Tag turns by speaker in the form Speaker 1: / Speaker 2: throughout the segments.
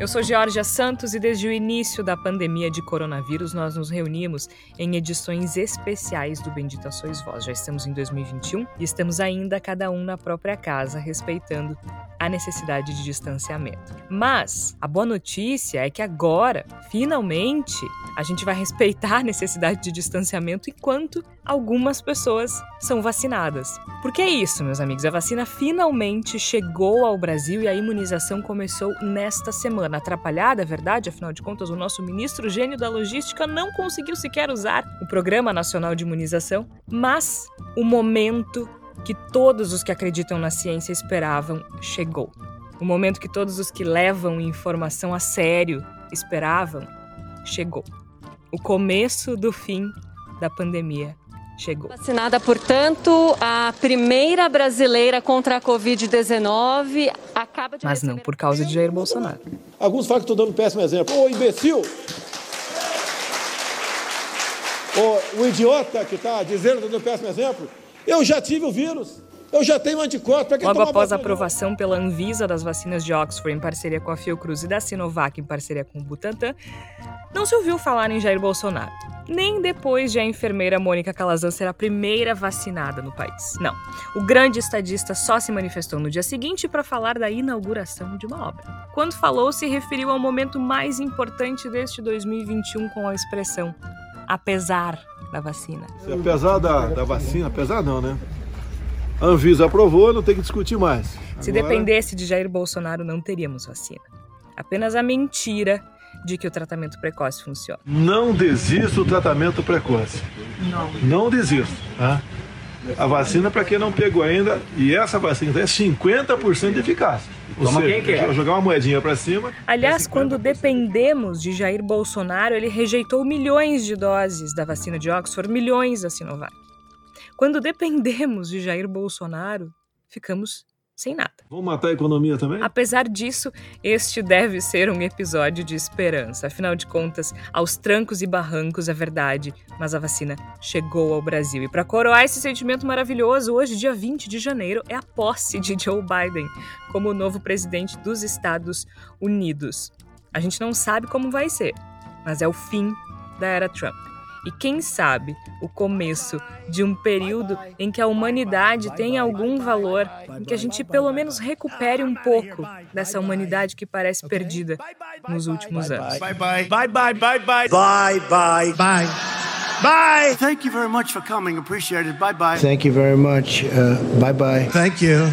Speaker 1: Eu sou Georgia Santos e desde o início da pandemia de coronavírus nós nos reunimos em edições especiais do Bendita Sois Voz. Já estamos em 2021 e estamos ainda cada um na própria casa, respeitando a necessidade de distanciamento. Mas a boa notícia é que agora, finalmente, a gente vai respeitar a necessidade de distanciamento enquanto algumas pessoas são vacinadas. Porque é isso, meus amigos, a vacina finalmente chegou ao Brasil e a imunização começou nesta semana. Atrapalhada, é verdade, afinal de contas, o nosso ministro gênio da logística não conseguiu sequer usar o Programa Nacional de Imunização, mas o momento que todos os que acreditam na ciência esperavam chegou. O momento que todos os que levam informação a sério esperavam chegou. O começo do fim da pandemia chegou.
Speaker 2: Vacinada, portanto, a primeira brasileira contra a Covid-19 acaba de.
Speaker 1: Mas não por causa de Jair Bolsonaro.
Speaker 3: Alguns falam que estou dando um péssimo exemplo. Ô, imbecil! Ô, o idiota que está dizendo que estou dando um péssimo exemplo. Eu já tive o vírus. Eu já tenho anticorpo.
Speaker 1: Logo após a aprovação pela Anvisa das vacinas de Oxford em parceria com a Fiocruz e da Sinovac em parceria com o Butantan, não se ouviu falar em Jair Bolsonaro. Nem depois de a enfermeira Mônica Calazan ser a primeira vacinada no país. Não. O grande estadista só se manifestou no dia seguinte para falar da inauguração de uma obra. Quando falou, se referiu ao momento mais importante deste 2021 com a expressão apesar da vacina.
Speaker 3: Apesar da, da vacina, apesar não, né? A Anvisa aprovou, não tem que discutir mais.
Speaker 1: Se Agora... dependesse de Jair Bolsonaro, não teríamos vacina. Apenas a mentira de que o tratamento precoce funciona.
Speaker 3: Não desista do tratamento precoce. Não. Não desista. Tá? A vacina, para quem não pegou ainda, e essa vacina é 50% de eficácia.
Speaker 4: Toma seja, quem quer.
Speaker 3: Jogar uma moedinha para cima.
Speaker 1: Aliás, é quando dependemos de Jair Bolsonaro, ele rejeitou milhões de doses da vacina de Oxford, milhões da Sinovac. Quando dependemos de Jair Bolsonaro, ficamos sem nada.
Speaker 3: Vamos matar a economia também?
Speaker 1: Apesar disso, este deve ser um episódio de esperança. Afinal de contas, aos trancos e barrancos é verdade, mas a vacina chegou ao Brasil. E para coroar esse sentimento maravilhoso, hoje, dia 20 de janeiro, é a posse de Joe Biden como novo presidente dos Estados Unidos. A gente não sabe como vai ser, mas é o fim da era Trump e, quem sabe, o começo de um período em que a humanidade tem algum valor, em que a gente pelo menos recupere um pouco dessa humanidade que parece perdida nos últimos anos.
Speaker 4: Bye bye. Bye bye. Bye bye. Bye bye. Bye. Bye. Thank you very much for coming. Appreciate it. Bye bye.
Speaker 5: Thank you very much. Uh, bye bye.
Speaker 4: Thank you.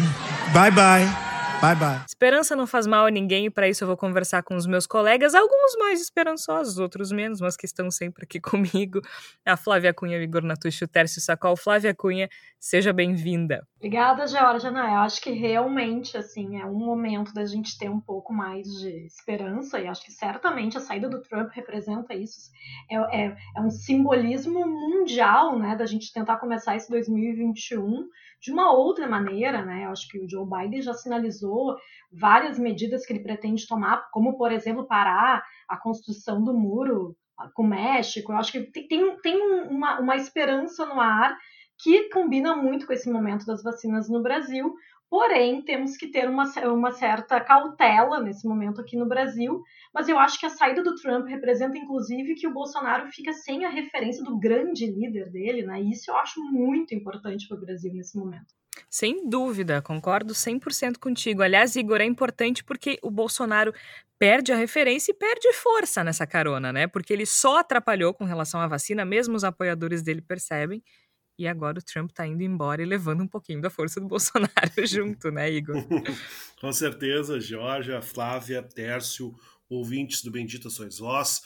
Speaker 4: Bye bye. Bye bye.
Speaker 1: Esperança não faz mal a ninguém e para isso eu vou conversar com os meus colegas, alguns mais esperançosos, outros menos, mas que estão sempre aqui comigo. A Flávia Cunha, o Igor Natucci, o Tércio Sacol. Flávia Cunha, seja bem-vinda.
Speaker 6: Obrigada, Georgia. Não, eu acho que realmente, assim, é um momento da gente ter um pouco mais de esperança e acho que certamente a saída do Trump representa isso. É, é, é um simbolismo mundial, né, da gente tentar começar esse 2021 de uma outra maneira, né? Eu acho que o Joe Biden já sinalizou várias medidas que ele pretende tomar, como, por exemplo, parar a construção do muro com o México. Eu acho que tem, tem uma, uma esperança no ar que combina muito com esse momento das vacinas no Brasil, Porém, temos que ter uma, uma certa cautela nesse momento aqui no Brasil. Mas eu acho que a saída do Trump representa, inclusive, que o Bolsonaro fica sem a referência do grande líder dele, né? E isso eu acho muito importante para o Brasil nesse momento.
Speaker 1: Sem dúvida, concordo 100% contigo. Aliás, Igor, é importante porque o Bolsonaro perde a referência e perde força nessa carona, né? Porque ele só atrapalhou com relação à vacina, mesmo os apoiadores dele percebem. E agora o Trump está indo embora e levando um pouquinho da força do Bolsonaro junto, né, Igor?
Speaker 7: Com certeza, Georgia, Flávia, Tércio, ouvintes do Bendita Sois Vós.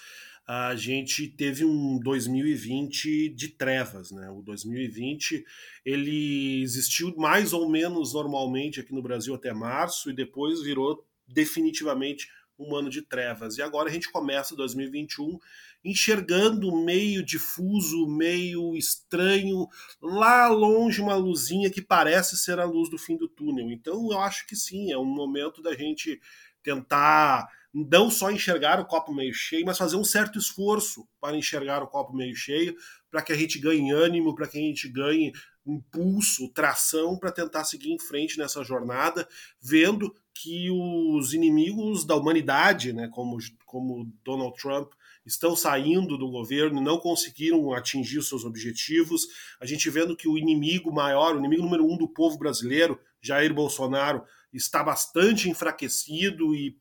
Speaker 7: A gente teve um 2020 de trevas, né? O 2020 ele existiu mais ou menos normalmente aqui no Brasil até março e depois virou definitivamente um ano de trevas. E agora a gente começa 2021 enxergando meio difuso, meio estranho, lá longe uma luzinha que parece ser a luz do fim do túnel. Então eu acho que sim, é um momento da gente tentar não só enxergar o copo meio cheio, mas fazer um certo esforço para enxergar o copo meio cheio, para que a gente ganhe ânimo, para que a gente ganhe impulso, tração para tentar seguir em frente nessa jornada, vendo que os inimigos da humanidade, né, como, como Donald Trump, estão saindo do governo, não conseguiram atingir os seus objetivos. A gente vendo que o inimigo maior, o inimigo número um do povo brasileiro, Jair Bolsonaro, está bastante enfraquecido e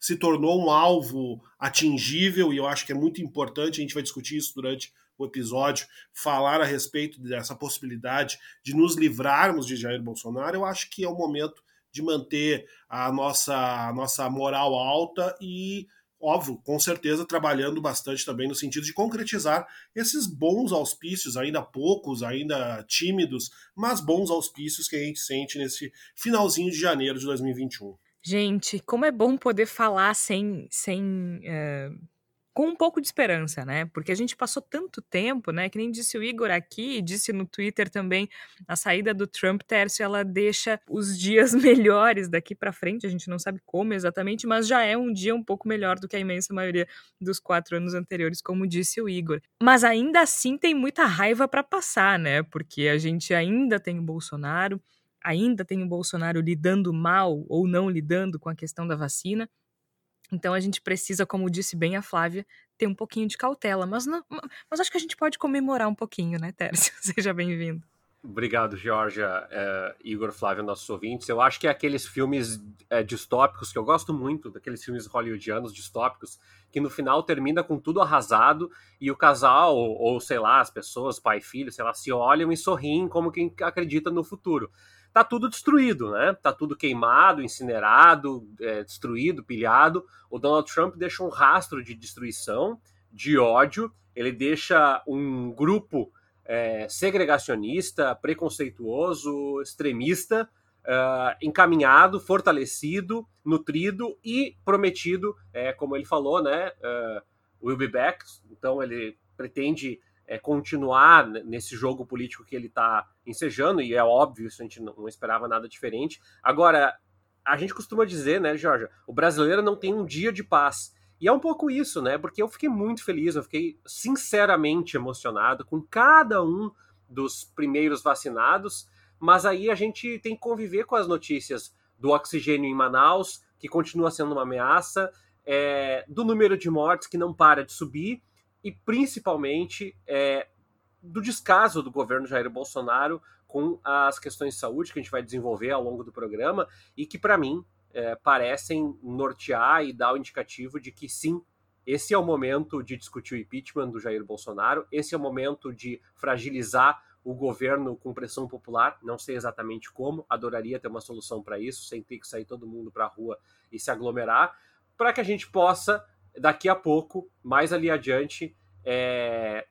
Speaker 7: se tornou um alvo atingível, e eu acho que é muito importante, a gente vai discutir isso durante o episódio, falar a respeito dessa possibilidade de nos livrarmos de Jair Bolsonaro, eu acho que é o momento de manter a nossa, a nossa moral alta e, óbvio, com certeza trabalhando bastante também no sentido de concretizar esses bons auspícios, ainda poucos, ainda tímidos, mas bons auspícios que a gente sente nesse finalzinho de janeiro de 2021.
Speaker 1: Gente, como é bom poder falar sem, sem é, com um pouco de esperança, né? Porque a gente passou tanto tempo, né? Que nem disse o Igor aqui, disse no Twitter também, a saída do Trump, Tércio, ela deixa os dias melhores daqui para frente. A gente não sabe como exatamente, mas já é um dia um pouco melhor do que a imensa maioria dos quatro anos anteriores, como disse o Igor. Mas ainda assim tem muita raiva para passar, né? Porque a gente ainda tem o Bolsonaro, ainda tem o Bolsonaro lidando mal ou não lidando com a questão da vacina. Então a gente precisa, como disse bem a Flávia, ter um pouquinho de cautela. Mas, não, mas acho que a gente pode comemorar um pouquinho, né, Tércio? Seja bem-vindo.
Speaker 8: Obrigado, Georgia, é, Igor, Flávio, nossos ouvintes. Eu acho que é aqueles filmes é, distópicos que eu gosto muito, daqueles filmes hollywoodianos distópicos, que no final termina com tudo arrasado e o casal, ou, ou sei lá, as pessoas, pai e filho, sei lá, se olham e sorriem como quem acredita no futuro tá tudo destruído, né? Tá tudo queimado, incinerado, é, destruído, pilhado. O Donald Trump deixa um rastro de destruição, de ódio. Ele deixa um grupo é, segregacionista, preconceituoso, extremista, uh, encaminhado, fortalecido, nutrido e prometido, é, como ele falou, né? Uh, will be back. Então ele pretende é, continuar nesse jogo político que ele está ensejando, e é óbvio, isso a gente não esperava nada diferente. Agora, a gente costuma dizer, né, Jorge, o brasileiro não tem um dia de paz. E é um pouco isso, né? Porque eu fiquei muito feliz, eu fiquei sinceramente emocionado com cada um dos primeiros vacinados, mas aí a gente tem que conviver com as notícias do oxigênio em Manaus, que continua sendo uma ameaça, é, do número de mortes que não para de subir, e principalmente é, do descaso do governo Jair Bolsonaro com as questões de saúde que a gente vai desenvolver ao longo do programa e que, para mim, é, parecem nortear e dar o indicativo de que sim, esse é o momento de discutir o impeachment do Jair Bolsonaro, esse é o momento de fragilizar o governo com pressão popular, não sei exatamente como, adoraria ter uma solução para isso, sem ter que sair todo mundo para a rua e se aglomerar, para que a gente possa daqui a pouco, mais ali adiante, é,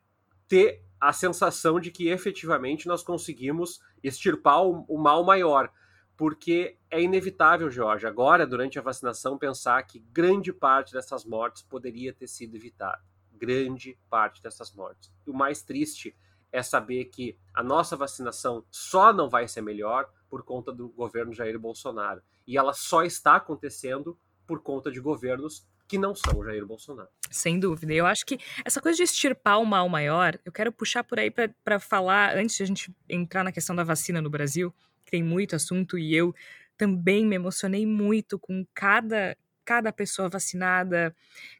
Speaker 8: ter a sensação de que efetivamente nós conseguimos extirpar o, o mal maior. Porque é inevitável, Jorge, agora, durante a vacinação, pensar que grande parte dessas mortes poderia ter sido evitada. Grande parte dessas mortes. O mais triste é saber que a nossa vacinação só não vai ser melhor por conta do governo Jair Bolsonaro. E ela só está acontecendo por conta de governos que não são o Jair Bolsonaro.
Speaker 1: Sem dúvida. Eu acho que essa coisa de extirpar o mal maior, eu quero puxar por aí para falar, antes de a gente entrar na questão da vacina no Brasil, que tem muito assunto, e eu também me emocionei muito com cada, cada pessoa vacinada,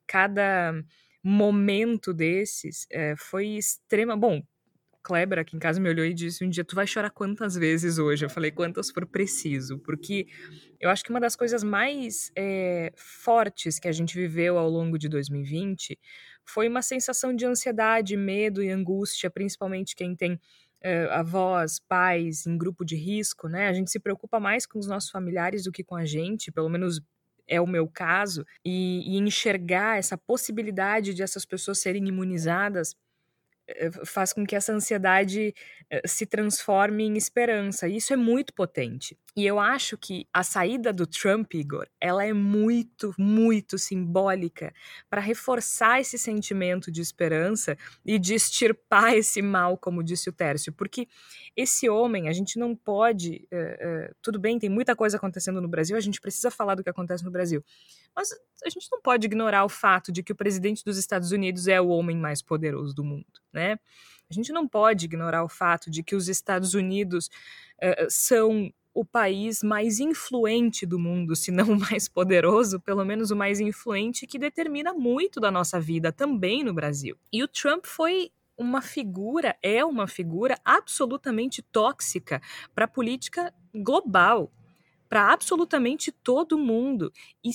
Speaker 1: cada momento desses. É, foi extrema. Bom, Kleber aqui em casa me olhou e disse um dia, tu vai chorar quantas vezes hoje? Eu falei, quantas for preciso, porque eu acho que uma das coisas mais é, fortes que a gente viveu ao longo de 2020 foi uma sensação de ansiedade, medo e angústia, principalmente quem tem é, avós, pais em grupo de risco, né? A gente se preocupa mais com os nossos familiares do que com a gente, pelo menos é o meu caso, e, e enxergar essa possibilidade de essas pessoas serem imunizadas faz com que essa ansiedade eh, se transforme em esperança. Isso é muito potente. E eu acho que a saída do Trump, Igor, ela é muito, muito simbólica para reforçar esse sentimento de esperança e de extirpar esse mal, como disse o Tércio. Porque esse homem, a gente não pode. Uh, uh, tudo bem, tem muita coisa acontecendo no Brasil, a gente precisa falar do que acontece no Brasil. Mas a gente não pode ignorar o fato de que o presidente dos Estados Unidos é o homem mais poderoso do mundo, né? A gente não pode ignorar o fato de que os Estados Unidos uh, são o país mais influente do mundo, se não o mais poderoso, pelo menos o mais influente, que determina muito da nossa vida também no Brasil. E o Trump foi uma figura, é uma figura absolutamente tóxica para a política global, para absolutamente todo mundo. E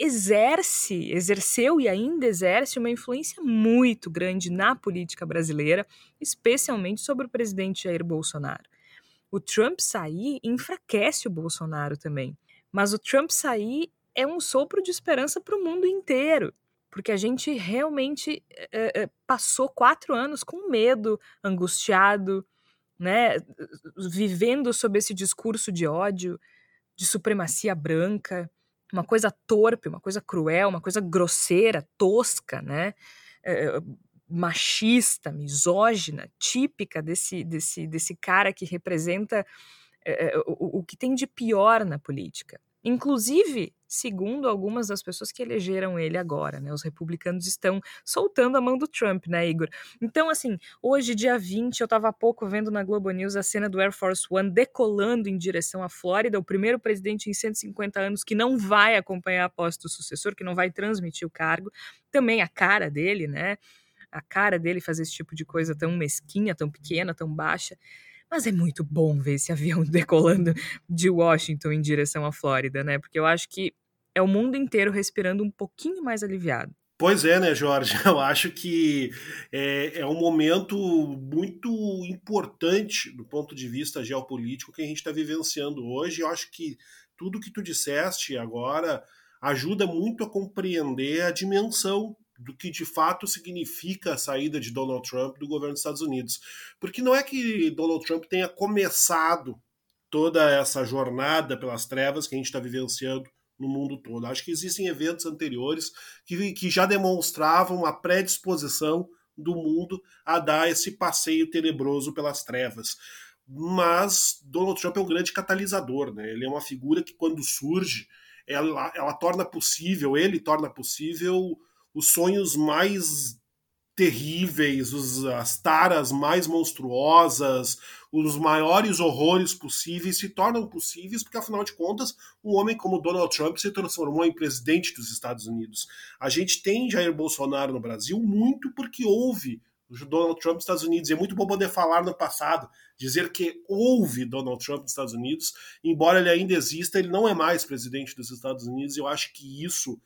Speaker 1: exerce, exerceu e ainda exerce uma influência muito grande na política brasileira, especialmente sobre o presidente Jair Bolsonaro. O Trump sair enfraquece o Bolsonaro também. Mas o Trump sair é um sopro de esperança para o mundo inteiro. Porque a gente realmente é, passou quatro anos com medo, angustiado, né, vivendo sob esse discurso de ódio, de supremacia branca, uma coisa torpe, uma coisa cruel, uma coisa grosseira, tosca, né? É, machista, misógina, típica desse, desse, desse cara que representa é, o, o que tem de pior na política. Inclusive, segundo algumas das pessoas que elegeram ele agora, né? Os republicanos estão soltando a mão do Trump, né, Igor? Então, assim, hoje, dia 20, eu estava há pouco vendo na Globo News a cena do Air Force One decolando em direção à Flórida, o primeiro presidente em 150 anos que não vai acompanhar a posse do sucessor, que não vai transmitir o cargo. Também a cara dele, né? A cara dele fazer esse tipo de coisa tão mesquinha, tão pequena, tão baixa. Mas é muito bom ver esse avião decolando de Washington em direção à Flórida, né? Porque eu acho que é o mundo inteiro respirando um pouquinho mais aliviado.
Speaker 7: Pois é, né, Jorge? Eu acho que é, é um momento muito importante do ponto de vista geopolítico que a gente está vivenciando hoje. Eu acho que tudo que tu disseste agora ajuda muito a compreender a dimensão do que de fato significa a saída de Donald Trump do governo dos Estados Unidos. Porque não é que Donald Trump tenha começado toda essa jornada pelas trevas que a gente está vivenciando no mundo todo. Acho que existem eventos anteriores que, que já demonstravam uma predisposição do mundo a dar esse passeio tenebroso pelas trevas. Mas Donald Trump é um grande catalisador, né? Ele é uma figura que, quando surge, ela, ela torna possível, ele torna possível os sonhos mais terríveis, os, as taras mais monstruosas, os maiores horrores possíveis se tornam possíveis porque, afinal de contas, um homem como Donald Trump se transformou em presidente dos Estados Unidos. A gente tem Jair Bolsonaro no Brasil muito porque houve Donald Trump nos Estados Unidos. E é muito bom poder falar no passado, dizer que houve Donald Trump nos Estados Unidos, embora ele ainda exista, ele não é mais presidente dos Estados Unidos. E eu acho que isso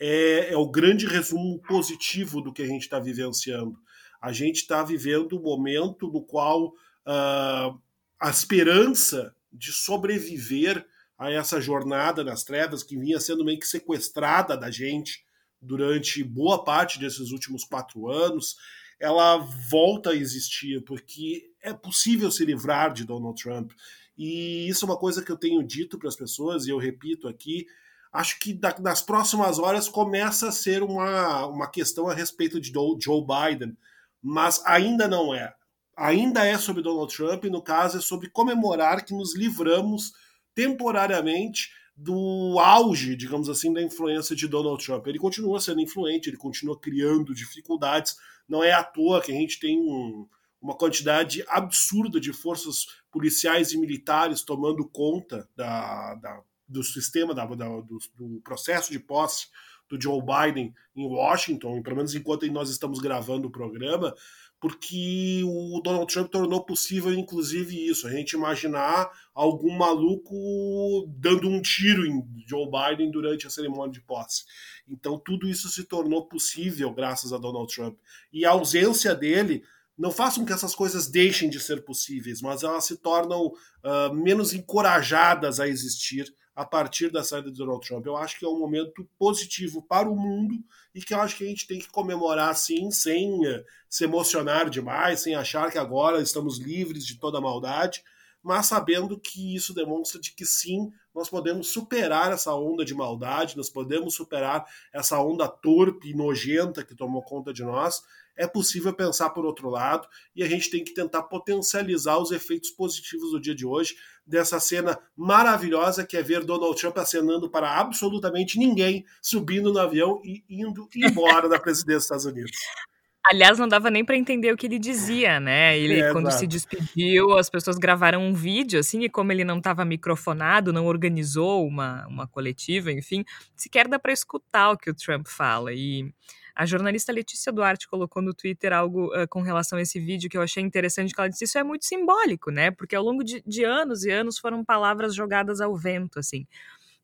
Speaker 7: é, é o grande resumo positivo do que a gente está vivenciando. A gente está vivendo um momento no qual uh, a esperança de sobreviver a essa jornada nas trevas que vinha sendo meio que sequestrada da gente durante boa parte desses últimos quatro anos, ela volta a existir, porque é possível se livrar de Donald Trump. E isso é uma coisa que eu tenho dito para as pessoas, e eu repito aqui: acho que nas próximas horas começa a ser uma, uma questão a respeito de Joe Biden, mas ainda não é. Ainda é sobre Donald Trump, e no caso é sobre comemorar que nos livramos temporariamente do auge, digamos assim, da influência de Donald Trump. Ele continua sendo influente, ele continua criando dificuldades. Não é à toa que a gente tem um, uma quantidade absurda de forças policiais e militares tomando conta da, da do sistema, da, da, do, do, processo de posse do Joe Biden em Washington, pelo menos enquanto nós estamos gravando o programa, porque o Donald Trump tornou possível, inclusive, isso, a gente imaginar algum maluco dando um tiro em Joe Biden durante a cerimônia de posse. Então, tudo isso se tornou possível graças a Donald Trump. E a ausência dele não faz com que essas coisas deixem de ser possíveis, mas elas se tornam uh, menos encorajadas a existir a partir da saída de Donald Trump. Eu acho que é um momento positivo para o mundo e que eu acho que a gente tem que comemorar assim, sem uh, se emocionar demais, sem achar que agora estamos livres de toda maldade, mas sabendo que isso demonstra de que sim, nós podemos superar essa onda de maldade, nós podemos superar essa onda torpe e nojenta que tomou conta de nós. É possível pensar por outro lado e a gente tem que tentar potencializar os efeitos positivos do dia de hoje, dessa cena maravilhosa que é ver Donald Trump acenando para absolutamente ninguém, subindo no avião e indo embora da presidência dos Estados Unidos.
Speaker 1: Aliás, não dava nem para entender o que ele dizia, né? Ele, é, quando se despediu, as pessoas gravaram um vídeo, assim, e como ele não estava microfonado, não organizou uma, uma coletiva, enfim, sequer dá para escutar o que o Trump fala. E a jornalista Letícia Duarte colocou no Twitter algo uh, com relação a esse vídeo que eu achei interessante, que ela disse isso é muito simbólico, né? Porque ao longo de, de anos e anos foram palavras jogadas ao vento, assim,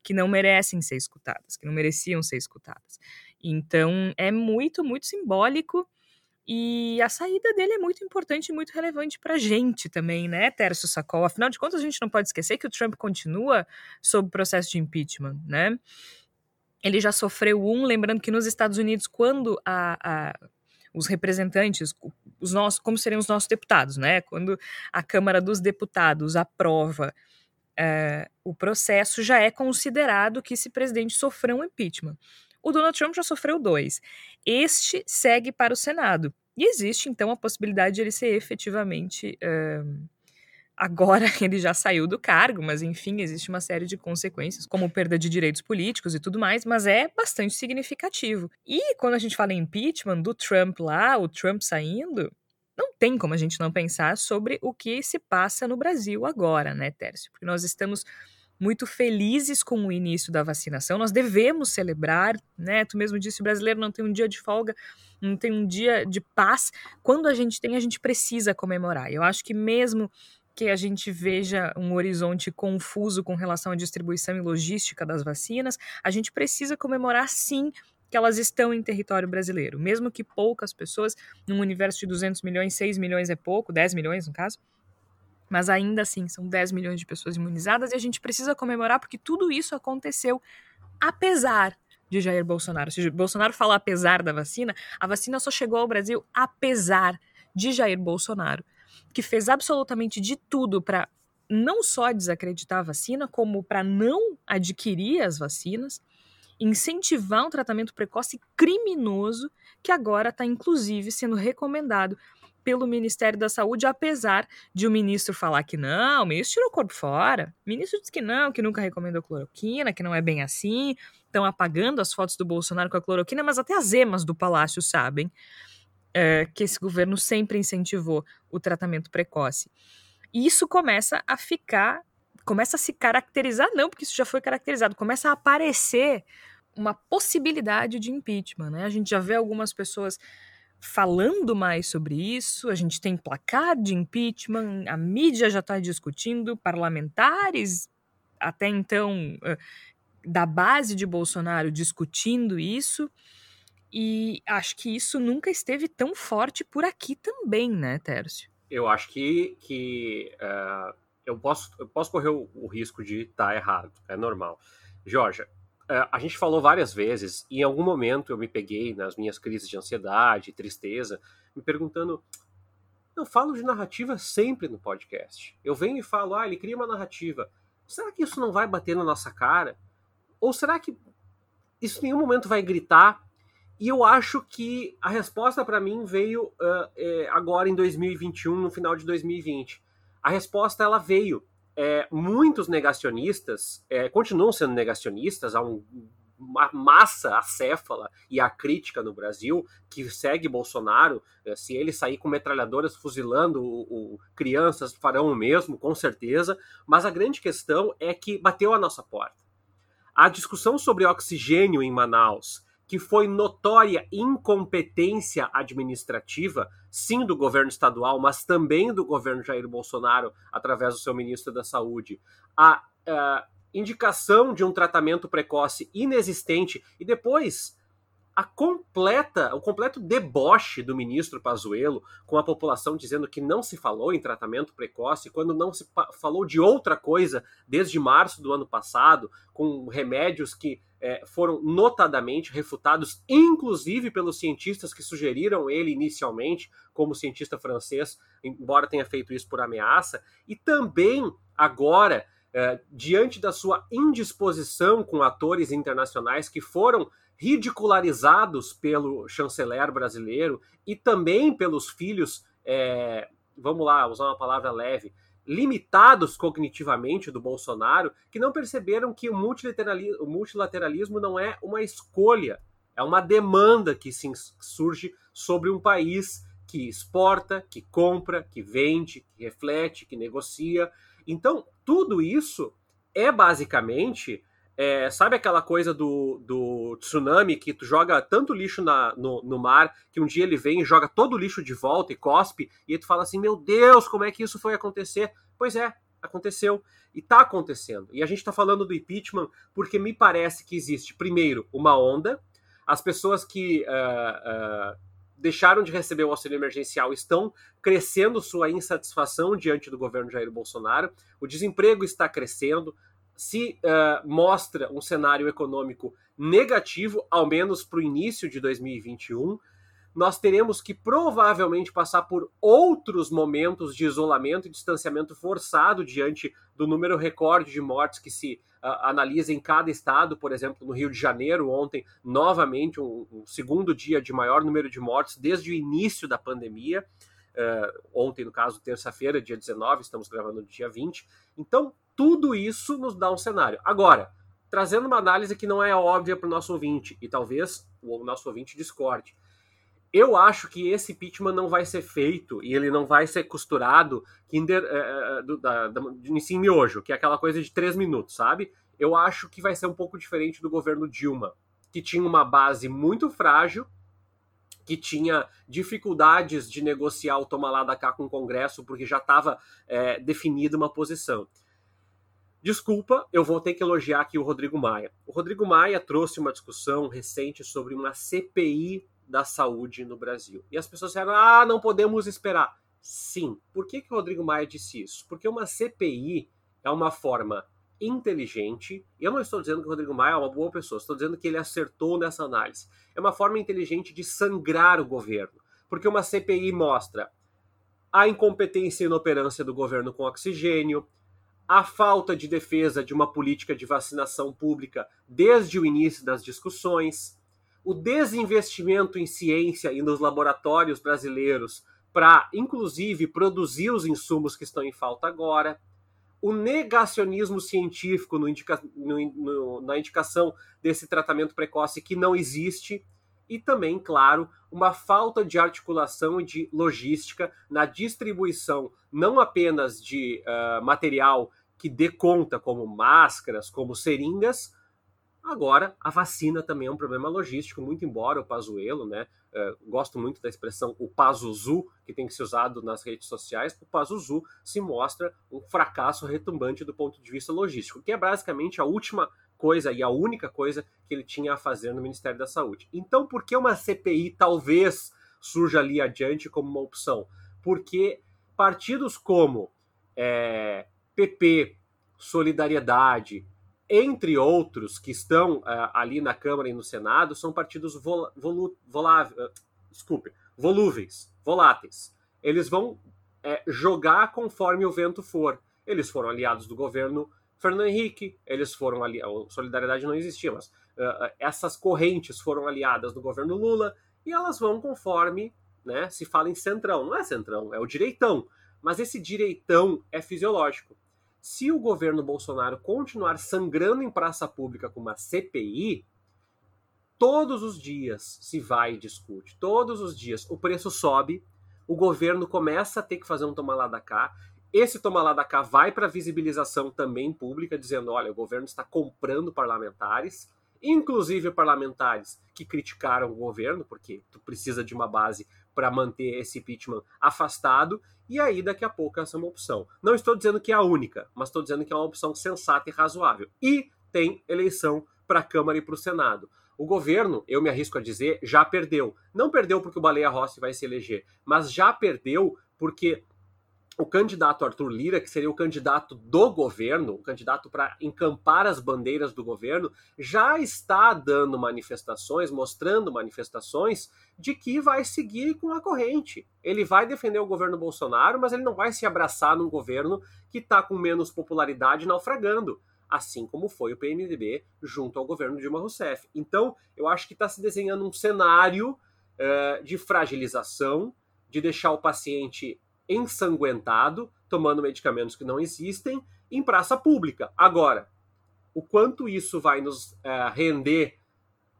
Speaker 1: que não merecem ser escutadas, que não mereciam ser escutadas. Então, é muito, muito simbólico e a saída dele é muito importante e muito relevante para a gente também, né, Tércio Sacol? Afinal de contas, a gente não pode esquecer que o Trump continua sob processo de impeachment, né? Ele já sofreu um, lembrando que nos Estados Unidos, quando a, a os representantes, os nossos, como seriam os nossos deputados, né? Quando a Câmara dos Deputados aprova é, o processo, já é considerado que esse presidente sofreu um impeachment. O Donald Trump já sofreu dois. Este segue para o Senado. E existe, então, a possibilidade de ele ser efetivamente. Agora ele já saiu do cargo, mas enfim, existe uma série de consequências, como perda de direitos políticos e tudo mais, mas é bastante significativo. E quando a gente fala em impeachment do Trump lá, o Trump saindo, não tem como a gente não pensar sobre o que se passa no Brasil agora, né, Tércio? Porque nós estamos muito felizes com o início da vacinação. Nós devemos celebrar, né? Tu mesmo disse, o brasileiro não tem um dia de folga, não tem um dia de paz. Quando a gente tem, a gente precisa comemorar. Eu acho que mesmo que a gente veja um horizonte confuso com relação à distribuição e logística das vacinas, a gente precisa comemorar sim que elas estão em território brasileiro, mesmo que poucas pessoas, num universo de 200 milhões, 6 milhões é pouco, 10 milhões no caso, mas ainda assim, são 10 milhões de pessoas imunizadas e a gente precisa comemorar porque tudo isso aconteceu apesar de Jair Bolsonaro. Se Bolsonaro fala apesar da vacina, a vacina só chegou ao Brasil apesar de Jair Bolsonaro, que fez absolutamente de tudo para não só desacreditar a vacina, como para não adquirir as vacinas, incentivar um tratamento precoce criminoso que agora está inclusive sendo recomendado pelo Ministério da Saúde, apesar de o ministro falar que não, o ministro tirou o corpo fora. O ministro disse que não, que nunca recomendou cloroquina, que não é bem assim. Estão apagando as fotos do Bolsonaro com a cloroquina, mas até as emas do palácio sabem é, que esse governo sempre incentivou o tratamento precoce. E isso começa a ficar, começa a se caracterizar, não, porque isso já foi caracterizado, começa a aparecer uma possibilidade de impeachment, né? A gente já vê algumas pessoas falando mais sobre isso, a gente tem placar de impeachment, a mídia já está discutindo, parlamentares até então da base de Bolsonaro discutindo isso, e acho que isso nunca esteve tão forte por aqui também, né, Tércio?
Speaker 8: Eu acho que, que uh, eu, posso, eu posso correr o, o risco de estar tá errado, é normal. Jorge, é, a gente falou várias vezes, e em algum momento eu me peguei nas minhas crises de ansiedade, tristeza, me perguntando. Eu falo de narrativa sempre no podcast. Eu venho e falo, ah, ele cria uma narrativa. Será que isso não vai bater na nossa cara? Ou será que isso em nenhum momento vai gritar? E eu acho que a resposta para mim veio uh, é, agora em 2021, no final de 2020. A resposta ela veio é, muitos negacionistas é, continuam sendo negacionistas, há um, uma massa acéfala e a crítica no Brasil que segue Bolsonaro. Se ele sair com metralhadoras fuzilando o, o, crianças, farão o mesmo, com certeza. Mas a grande questão é que bateu a nossa porta. A discussão sobre oxigênio em Manaus que foi notória incompetência administrativa, sim do governo estadual, mas também do governo Jair Bolsonaro, através do seu ministro da Saúde, a, indicação de um tratamento precoce inexistente e depois a completa, o completo deboche do ministro Pazuello com a população dizendo que não se falou em tratamento precoce, quando não se falou de outra coisa desde março do ano passado, com remédios que é, foram notadamente refutados, inclusive pelos cientistas que sugeriram ele inicialmente, como cientista francês, embora tenha feito isso por ameaça, e também agora, é, diante da sua indisposição com atores internacionais que foram ridicularizados pelo chanceler brasileiro e também pelos filhos, é, vamos lá, usar uma palavra leve, limitados cognitivamente do Bolsonaro, que não perceberam que o multilateralismo, o multilateralismo não é uma escolha, é uma demanda que sim, surge sobre um país que exporta, que compra, que vende, que reflete, que negocia. Então, tudo isso é basicamente é, sabe aquela coisa do, do tsunami que tu joga tanto lixo na, no, no mar que um dia ele vem e joga todo o lixo de volta e cospe, e aí tu fala assim: Meu Deus, como é que isso foi acontecer? Pois é, aconteceu e está acontecendo. E a gente está falando do impeachment porque me parece que existe, primeiro, uma onda, as pessoas que uh, uh, deixaram de receber o auxílio emergencial estão crescendo sua insatisfação diante do governo Jair Bolsonaro, o desemprego está crescendo, se uh, mostra um cenário econômico negativo, ao menos para o início de 2021. Nós teremos que provavelmente passar por outros momentos de isolamento e distanciamento forçado diante do número recorde de mortes que se uh, analisa em cada estado. Por exemplo, no Rio de Janeiro, ontem, novamente, um, um segundo dia de maior número de mortes desde o início da pandemia. Uh, ontem, no caso, terça-feira, dia 19, estamos gravando dia 20. Então, tudo isso nos dá um cenário. Agora, trazendo uma análise que não é óbvia para o nosso ouvinte, e talvez o nosso ouvinte discorde. Eu acho que esse impeachment não vai ser feito e ele não vai ser costurado kinder, é, do, da, da, em miojo, que é aquela coisa de três minutos, sabe? Eu acho que vai ser um pouco diferente do governo Dilma, que tinha uma base muito frágil, que tinha dificuldades de negociar o toma lá da cá com o Congresso, porque já estava é, definida uma posição. Desculpa, eu vou ter que elogiar aqui o Rodrigo Maia. O Rodrigo Maia trouxe uma discussão recente sobre uma CPI da saúde no Brasil. E as pessoas disseram: ah, não podemos esperar. Sim. Por que, que o Rodrigo Maia disse isso? Porque uma CPI é uma forma inteligente. Eu não estou dizendo que o Rodrigo Maia é uma boa pessoa, estou dizendo que ele acertou nessa análise. É uma forma inteligente de sangrar o governo. Porque uma CPI mostra a incompetência e inoperância do governo com oxigênio, a falta de defesa de uma política de vacinação pública desde o início das discussões, o desinvestimento em ciência e nos laboratórios brasileiros para, inclusive, produzir os insumos que estão em falta agora, o negacionismo científico no indica, no, no, na indicação desse tratamento precoce que não existe, e também, claro, uma falta de articulação e de logística na distribuição não apenas de uh, material que dê conta, como máscaras, como seringas. Agora, a vacina também é um problema logístico, muito embora o Pazuelo, né? Uh, gosto muito da expressão o Pazuzu, que tem que ser usado nas redes sociais. O Pazuzu se mostra um fracasso retumbante do ponto de vista logístico, que é basicamente a última coisa e a única coisa que ele tinha a fazer no Ministério da Saúde. Então, por que uma CPI talvez surja ali adiante como uma opção? Porque partidos como é, PP, Solidariedade, entre outros que estão uh, ali na Câmara e no Senado, são partidos vol volu uh, desculpe, volúveis, voláteis. Eles vão é, jogar conforme o vento for. Eles foram aliados do governo Fernando Henrique, eles foram aliados. Solidariedade não existia, mas uh, essas correntes foram aliadas do governo Lula e elas vão conforme né, se fala em centrão. Não é centrão, é o direitão. Mas esse direitão é fisiológico. Se o governo Bolsonaro continuar sangrando em praça pública com uma CPI, todos os dias se vai e discute, todos os dias o preço sobe, o governo começa a ter que fazer um tomar lá da cá. Esse tomar lá da cá vai para visibilização também pública, dizendo: olha, o governo está comprando parlamentares, inclusive parlamentares que criticaram o governo, porque tu precisa de uma base para manter esse impeachment afastado, e aí daqui a pouco essa é uma opção. Não estou dizendo que é a única, mas estou dizendo que é uma opção sensata e razoável. E tem eleição para a Câmara e para o Senado. O governo, eu me arrisco a dizer, já perdeu. Não perdeu porque o Baleia Rossi vai se eleger, mas já perdeu porque o candidato Arthur Lira, que seria o candidato do governo, o candidato para encampar as bandeiras do governo, já está dando manifestações, mostrando manifestações de que vai seguir com a corrente. Ele vai defender o governo Bolsonaro, mas ele não vai se abraçar num governo que está com menos popularidade naufragando, assim como foi o PMDB junto ao governo Dilma Rousseff. Então, eu acho que está se desenhando um cenário uh, de fragilização, de deixar o paciente ensanguentado, tomando medicamentos que não existem, em praça pública. Agora, o quanto isso vai nos é, render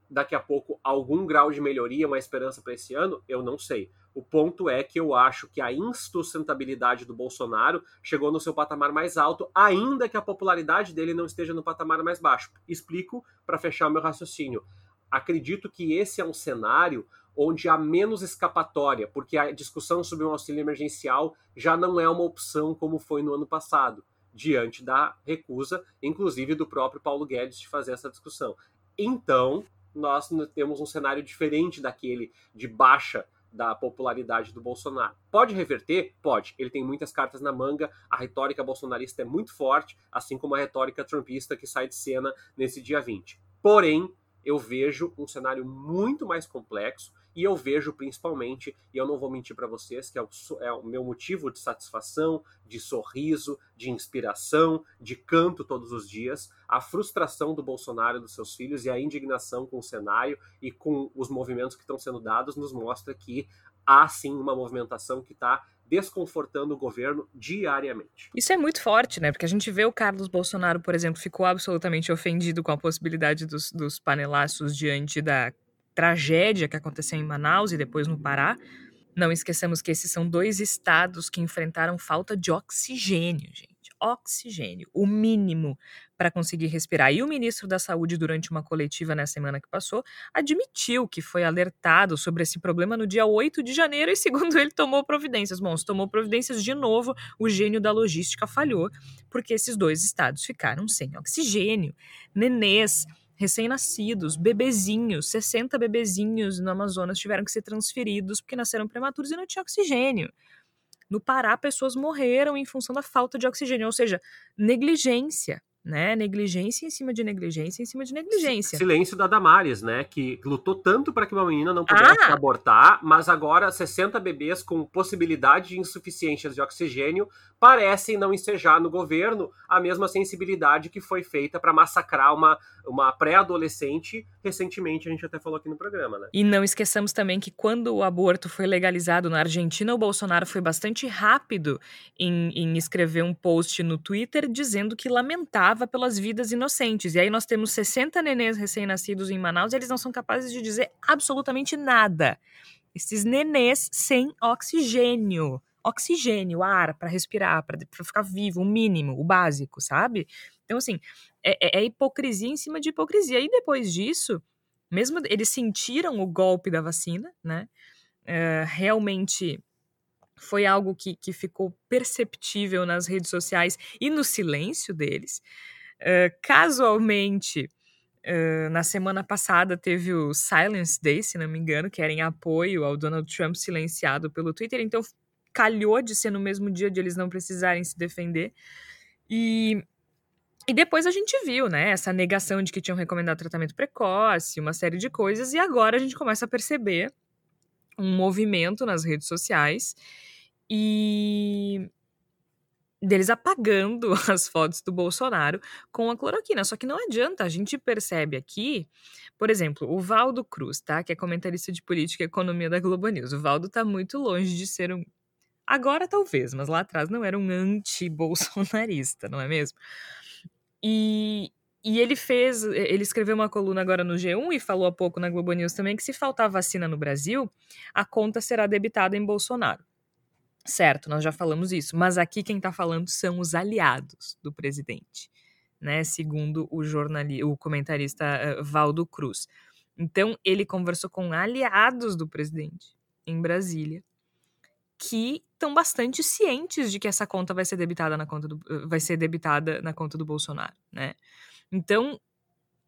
Speaker 8: daqui a pouco algum grau de melhoria, uma esperança para esse ano, eu não sei. O ponto é que eu acho que a insustentabilidade do Bolsonaro chegou no seu patamar mais alto, ainda que a popularidade dele não esteja no patamar mais baixo. Explico para fechar meu raciocínio. Acredito que esse é um cenário onde há menos escapatória, porque a discussão sobre um auxílio emergencial já não é uma opção como foi no ano passado, diante da recusa, inclusive do próprio Paulo Guedes, de fazer essa discussão. Então, nós temos um cenário diferente daquele de baixa da popularidade do Bolsonaro. Pode reverter? Pode. Ele tem muitas cartas na manga, a retórica bolsonarista é muito forte, assim como a retórica trumpista que sai de cena nesse dia 20. Porém, eu vejo um cenário muito mais complexo e eu vejo principalmente, e eu não vou mentir para vocês, que é o, é o, meu motivo de satisfação, de sorriso, de inspiração, de canto todos os dias, a frustração do Bolsonaro e dos seus filhos e a indignação com o cenário e com os movimentos que estão sendo dados nos mostra que há sim uma movimentação que está desconfortando o governo diariamente.
Speaker 1: Isso é muito forte, né? Porque a gente vê o Carlos Bolsonaro, por exemplo, ficou absolutamente ofendido com a possibilidade dos, dos panelaços diante da tragédia que aconteceu em Manaus e depois no Pará. Não esqueçamos que esses são dois estados que enfrentaram falta de oxigênio, gente. Oxigênio, o mínimo para conseguir respirar. E o ministro da Saúde, durante uma coletiva na semana que passou, admitiu que foi alertado sobre esse problema no dia 8 de janeiro e, segundo ele, tomou providências. Bom, se tomou providências de novo, o gênio da logística falhou, porque esses dois estados ficaram sem oxigênio. Nenês recém-nascidos, bebezinhos, 60 bebezinhos no Amazonas tiveram que ser transferidos porque nasceram prematuros e não tinha oxigênio. No Pará, pessoas morreram em função da falta de oxigênio, ou seja, negligência né? Negligência em cima de negligência em cima de negligência.
Speaker 8: Silêncio da Damares, né? Que lutou tanto para que uma menina não pudesse ah! abortar, mas agora 60 bebês com possibilidade de insuficiências de oxigênio parecem não ensejar no governo a mesma sensibilidade que foi feita para massacrar uma, uma pré-adolescente recentemente, a gente até falou aqui no programa, né?
Speaker 1: E não esqueçamos também que quando o aborto foi legalizado na Argentina, o Bolsonaro foi bastante rápido em, em escrever um post no Twitter dizendo que lamentava pelas vidas inocentes. E aí nós temos 60 nenês recém-nascidos em Manaus e eles não são capazes de dizer absolutamente nada. Esses nenês sem oxigênio. Oxigênio, ar para respirar, para ficar vivo, o mínimo, o básico, sabe? Então, assim, é, é, é hipocrisia em cima de hipocrisia. E depois disso, mesmo eles sentiram o golpe da vacina, né? É, realmente foi algo que, que ficou perceptível nas redes sociais e no silêncio deles. Uh, casualmente, uh, na semana passada teve o Silence Day, se não me engano, que era em apoio ao Donald Trump silenciado pelo Twitter, então calhou de ser no mesmo dia de eles não precisarem se defender. E, e depois a gente viu, né, essa negação de que tinham recomendado tratamento precoce, uma série de coisas, e agora a gente começa a perceber um movimento nas redes sociais e deles apagando as fotos do Bolsonaro com a cloroquina. Só que não adianta, a gente percebe aqui, por exemplo, o Valdo Cruz, tá? Que é comentarista de política e economia da Globo News. O Valdo tá muito longe de ser um Agora talvez, mas lá atrás não era um anti-bolsonarista, não é mesmo? E, e ele fez, ele escreveu uma coluna agora no G1 e falou há pouco na Globo News também que se faltar vacina no Brasil, a conta será debitada em Bolsonaro. Certo, nós já falamos isso, mas aqui quem está falando são os aliados do presidente, né? Segundo o jornalista, o comentarista uh, Valdo Cruz. Então, ele conversou com aliados do presidente em Brasília, que estão bastante cientes de que essa conta vai ser debitada na conta do, vai ser debitada na conta do Bolsonaro, né? Então,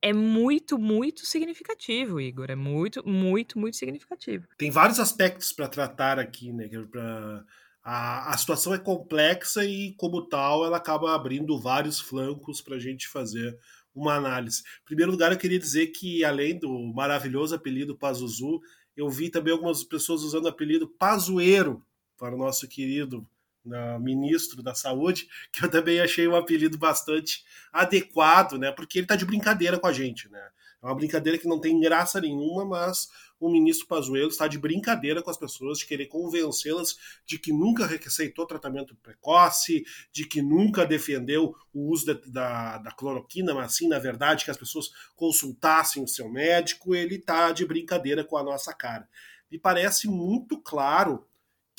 Speaker 1: é muito, muito significativo, Igor. É muito, muito, muito significativo.
Speaker 7: Tem vários aspectos para tratar aqui, né? Para a, a situação é complexa e, como tal, ela acaba abrindo vários flancos para a gente fazer uma análise. Em primeiro lugar, eu queria dizer que, além do maravilhoso apelido Pazuzu, eu vi também algumas pessoas usando o apelido Pazueiro para o nosso querido uh, ministro da Saúde, que eu também achei um apelido bastante adequado, né? Porque ele está de brincadeira com a gente, né? É uma brincadeira que não tem graça nenhuma, mas o ministro Pazuello está de brincadeira com as pessoas, de querer convencê-las de que nunca receitou tratamento precoce, de que nunca defendeu o uso da, da, da cloroquina, mas sim, na verdade, que as pessoas consultassem o seu médico. Ele está de brincadeira com a nossa cara. Me parece muito claro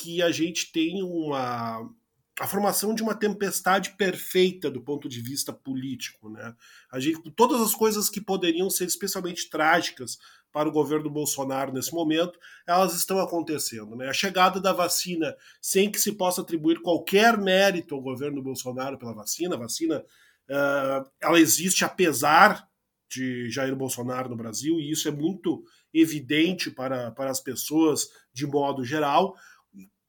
Speaker 7: que a gente tem uma, a formação de uma tempestade perfeita do ponto de vista político. Né? A gente, todas as coisas que poderiam ser especialmente trágicas para o governo Bolsonaro nesse momento, elas estão acontecendo. Né? A chegada da vacina, sem que se possa atribuir qualquer mérito ao governo Bolsonaro pela vacina, a vacina uh, ela existe apesar de Jair Bolsonaro no Brasil, e isso é muito evidente para, para as pessoas de modo geral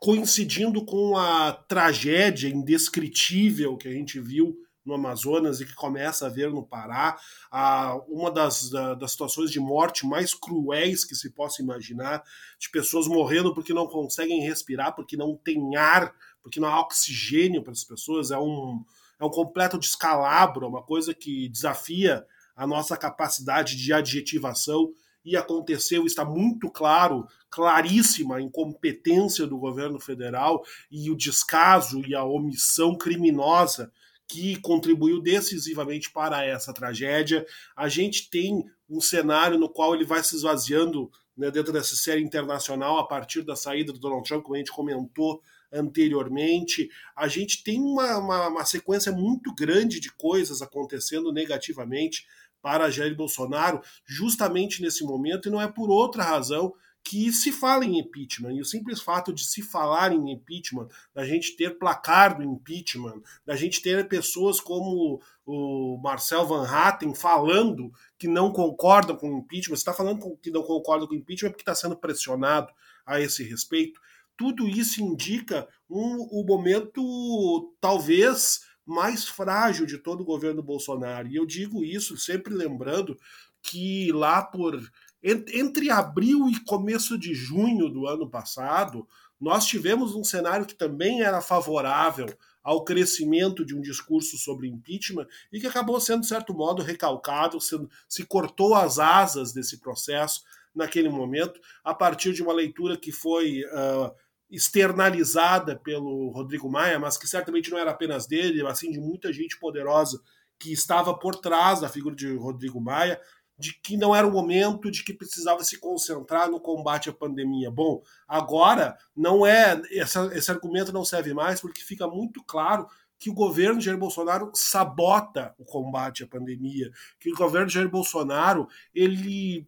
Speaker 7: coincidindo com a tragédia indescritível que a gente viu no Amazonas e que começa a ver no Pará, a, uma das, da, das situações de morte mais cruéis que se possa imaginar, de pessoas morrendo porque não conseguem respirar, porque não tem ar, porque não há oxigênio para as pessoas, é um, é um completo descalabro, é uma coisa que desafia a nossa capacidade de adjetivação e aconteceu, está muito claro, claríssima a incompetência do governo federal e o descaso e a omissão criminosa que contribuiu decisivamente para essa tragédia. A gente tem um cenário no qual ele vai se esvaziando né, dentro dessa série internacional a partir da saída do Donald Trump, como a gente comentou anteriormente. A gente tem uma, uma, uma sequência muito grande de coisas acontecendo negativamente para Jair Bolsonaro justamente nesse momento, e não é por outra razão que se fala em impeachment. E o simples fato de se falar em impeachment, da gente ter placar do impeachment, da gente ter pessoas como o Marcel Van Hatten falando que não concordam com o impeachment, está falando que não concorda com o impeachment porque está sendo pressionado a esse respeito. Tudo isso indica um, o momento, talvez, mais frágil de todo o governo Bolsonaro. E eu digo isso sempre lembrando que lá por entre abril e começo de junho do ano passado, nós tivemos um cenário que também era favorável ao crescimento de um discurso sobre impeachment e que acabou sendo, de certo modo, recalcado, sendo, se cortou as asas desse processo naquele momento, a partir de uma leitura que foi uh, externalizada pelo Rodrigo Maia, mas que certamente não era apenas dele, mas sim de muita gente poderosa que estava por trás da figura de Rodrigo Maia, de que não era o momento, de que precisava se concentrar no combate à pandemia. Bom, agora não é essa, esse argumento não serve mais porque fica muito claro que o governo de Jair Bolsonaro sabota o combate à pandemia, que o governo de Jair Bolsonaro ele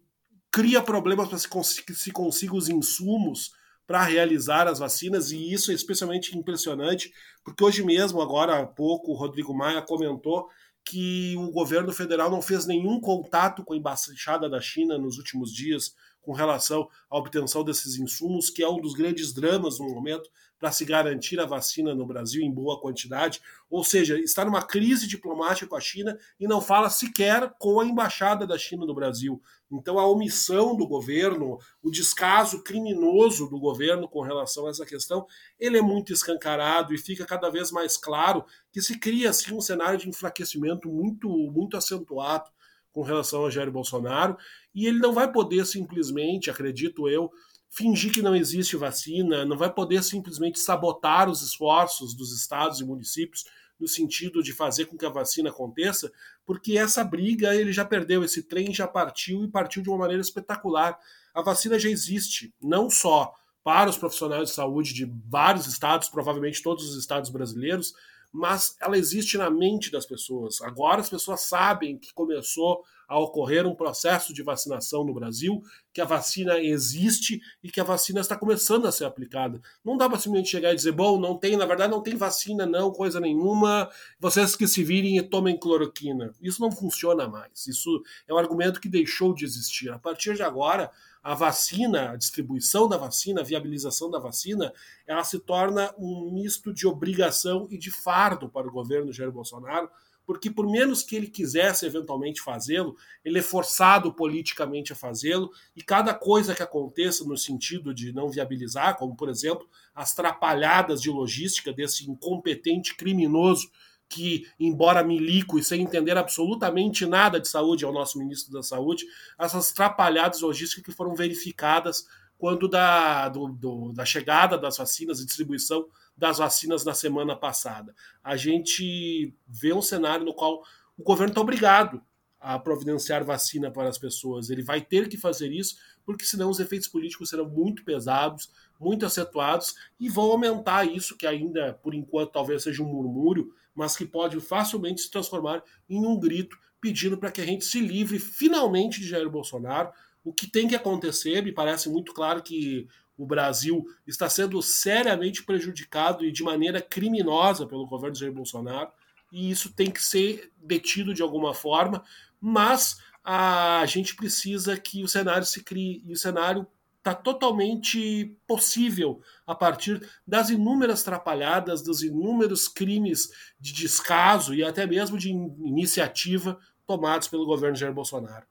Speaker 7: cria problemas para que se consiga os insumos para realizar as vacinas, e isso é especialmente impressionante, porque hoje mesmo, agora há pouco, o Rodrigo Maia comentou que o governo federal não fez nenhum contato com a embaixada da China nos últimos dias com relação à obtenção desses insumos, que é um dos grandes dramas no momento para se garantir a vacina no Brasil em boa quantidade. Ou seja, está numa crise diplomática com a China e não fala sequer com a embaixada da China no Brasil. Então, a omissão do governo, o descaso criminoso do governo com relação a essa questão, ele é muito escancarado e fica cada vez mais claro que se cria assim um cenário de enfraquecimento muito, muito acentuado com relação a Jair Bolsonaro. E ele não vai poder simplesmente, acredito eu, fingir que não existe vacina, não vai poder simplesmente sabotar os esforços dos estados e municípios no sentido de fazer com que a vacina aconteça, porque essa briga ele já perdeu, esse trem já partiu e partiu de uma maneira espetacular. A vacina já existe, não só para os profissionais de saúde de vários estados, provavelmente todos os estados brasileiros, mas ela existe na mente das pessoas. Agora as pessoas sabem que começou a ocorrer um processo de vacinação no Brasil, que a vacina existe e que a vacina está começando a ser aplicada. Não dá para simplesmente chegar e dizer, bom, não tem, na verdade não tem vacina não, coisa nenhuma, vocês que se virem e tomem cloroquina. Isso não funciona mais. Isso é um argumento que deixou de existir. A partir de agora, a vacina, a distribuição da vacina, a viabilização da vacina, ela se torna um misto de obrigação e de fardo para o governo Jair Bolsonaro, porque por menos que ele quisesse eventualmente fazê-lo, ele é forçado politicamente a fazê-lo, e cada coisa que aconteça no sentido de não viabilizar, como por exemplo as trapalhadas de logística desse incompetente criminoso que, embora milico e sem entender absolutamente nada de saúde, é o nosso ministro da Saúde, essas trapalhadas logísticas que foram verificadas quando da, do, do, da chegada das vacinas e distribuição das vacinas na semana passada. A gente vê um cenário no qual o governo está obrigado a providenciar vacina para as pessoas. Ele vai ter que fazer isso, porque senão os efeitos políticos serão muito pesados, muito acentuados e vão aumentar isso, que ainda, por enquanto, talvez seja um murmúrio, mas que pode facilmente se transformar em um grito pedindo para que a gente se livre finalmente de Jair Bolsonaro. O que tem que acontecer, me parece muito claro que o Brasil está sendo seriamente prejudicado e de maneira criminosa pelo governo Jair Bolsonaro, e isso tem que ser detido de alguma forma, mas a gente precisa que o cenário se crie, e o cenário está totalmente possível a partir das inúmeras trapalhadas, dos inúmeros crimes de descaso e até mesmo de iniciativa tomados pelo governo Jair Bolsonaro.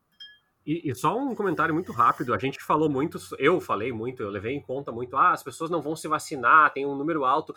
Speaker 8: E, e, só um comentário muito rápido. A gente falou muito, eu falei muito, eu levei em conta muito, ah, as pessoas não vão se vacinar, tem um número alto.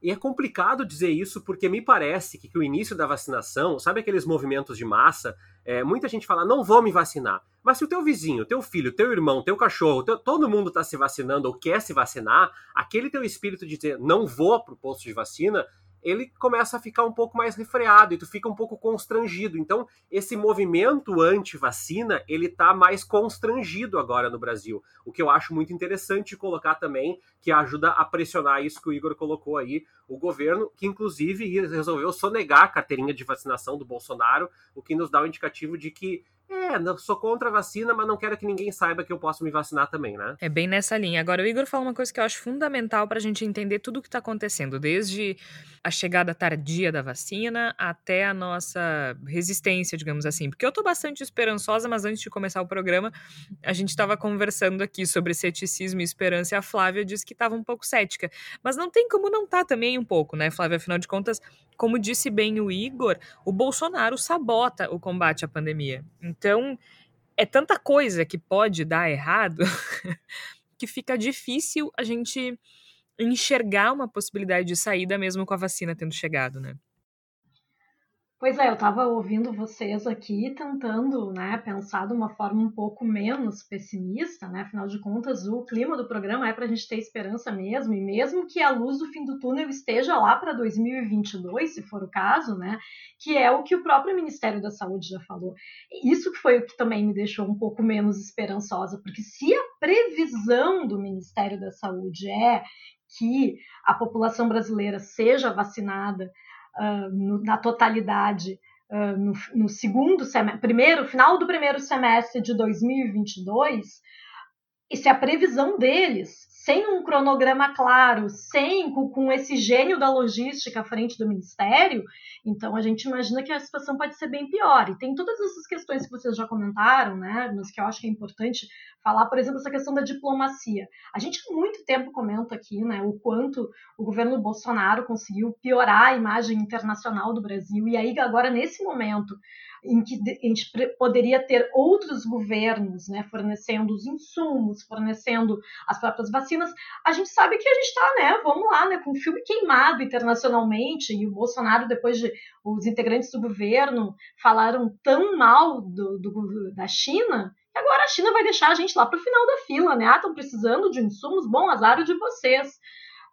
Speaker 8: E é complicado dizer isso porque me parece que, que o início da vacinação, sabe aqueles movimentos de massa? É, muita gente fala, não vou me vacinar. Mas se o teu vizinho, teu filho, teu irmão, teu cachorro, teu, todo mundo está se vacinando ou quer se vacinar, aquele teu espírito de dizer, não vou para o posto de vacina, ele começa a ficar um pouco mais refreado e tu fica um pouco constrangido. Então, esse movimento anti-vacina, ele tá mais constrangido agora no Brasil. O que eu acho muito interessante colocar também, que ajuda a pressionar isso que o Igor colocou aí, o governo, que inclusive resolveu sonegar a carteirinha de vacinação do Bolsonaro, o que nos dá o um indicativo de que é, não sou contra a vacina, mas não quero que ninguém saiba que eu posso me vacinar também, né?
Speaker 1: É bem nessa linha. Agora, o Igor falou uma coisa que eu acho fundamental para a gente entender tudo o que está acontecendo, desde a chegada tardia da vacina até a nossa resistência, digamos assim. Porque eu estou bastante esperançosa, mas antes de começar o programa, a gente estava conversando aqui sobre ceticismo e esperança e a Flávia disse que estava um pouco cética. Mas não tem como não estar tá também um pouco, né, Flávia? Afinal de contas, como disse bem o Igor, o Bolsonaro sabota o combate à pandemia. Então, é tanta coisa que pode dar errado que fica difícil a gente enxergar uma possibilidade de saída mesmo com a vacina tendo chegado, né?
Speaker 6: Pois é, eu estava ouvindo vocês aqui tentando né, pensar de uma forma um pouco menos pessimista, né? Afinal de contas, o clima do programa é para a gente ter esperança mesmo, e mesmo que a luz do fim do túnel esteja lá para 2022, se for o caso, né? Que é o que o próprio Ministério da Saúde já falou. Isso que foi o que também me deixou um pouco menos esperançosa, porque se a previsão do Ministério da Saúde é que a população brasileira seja vacinada uh, no, na totalidade uh, no, no, segundo semestre, primeiro, final do primeiro semestre de 2022, e se a previsão deles sem um cronograma claro, sem com, esse gênio da logística à frente do ministério, então a gente imagina que a situação pode ser bem pior. E tem todas essas questões que vocês já comentaram, né, mas que eu acho que é importante falar, por exemplo, essa questão da diplomacia. A gente há muito tempo comenta aqui, né, o quanto o governo Bolsonaro conseguiu piorar a imagem internacional do Brasil, e aí agora nesse momento em que a gente poderia ter outros governos né, fornecendo os insumos, fornecendo as próprias vacinas, a gente sabe que a gente está, né, vamos lá, né, com o filme queimado internacionalmente, e o Bolsonaro, depois de os integrantes do governo falaram tão mal do, do da China, que agora a China vai deixar a gente lá para o final da fila, né? Ah, estão precisando de insumos, bom azar de vocês.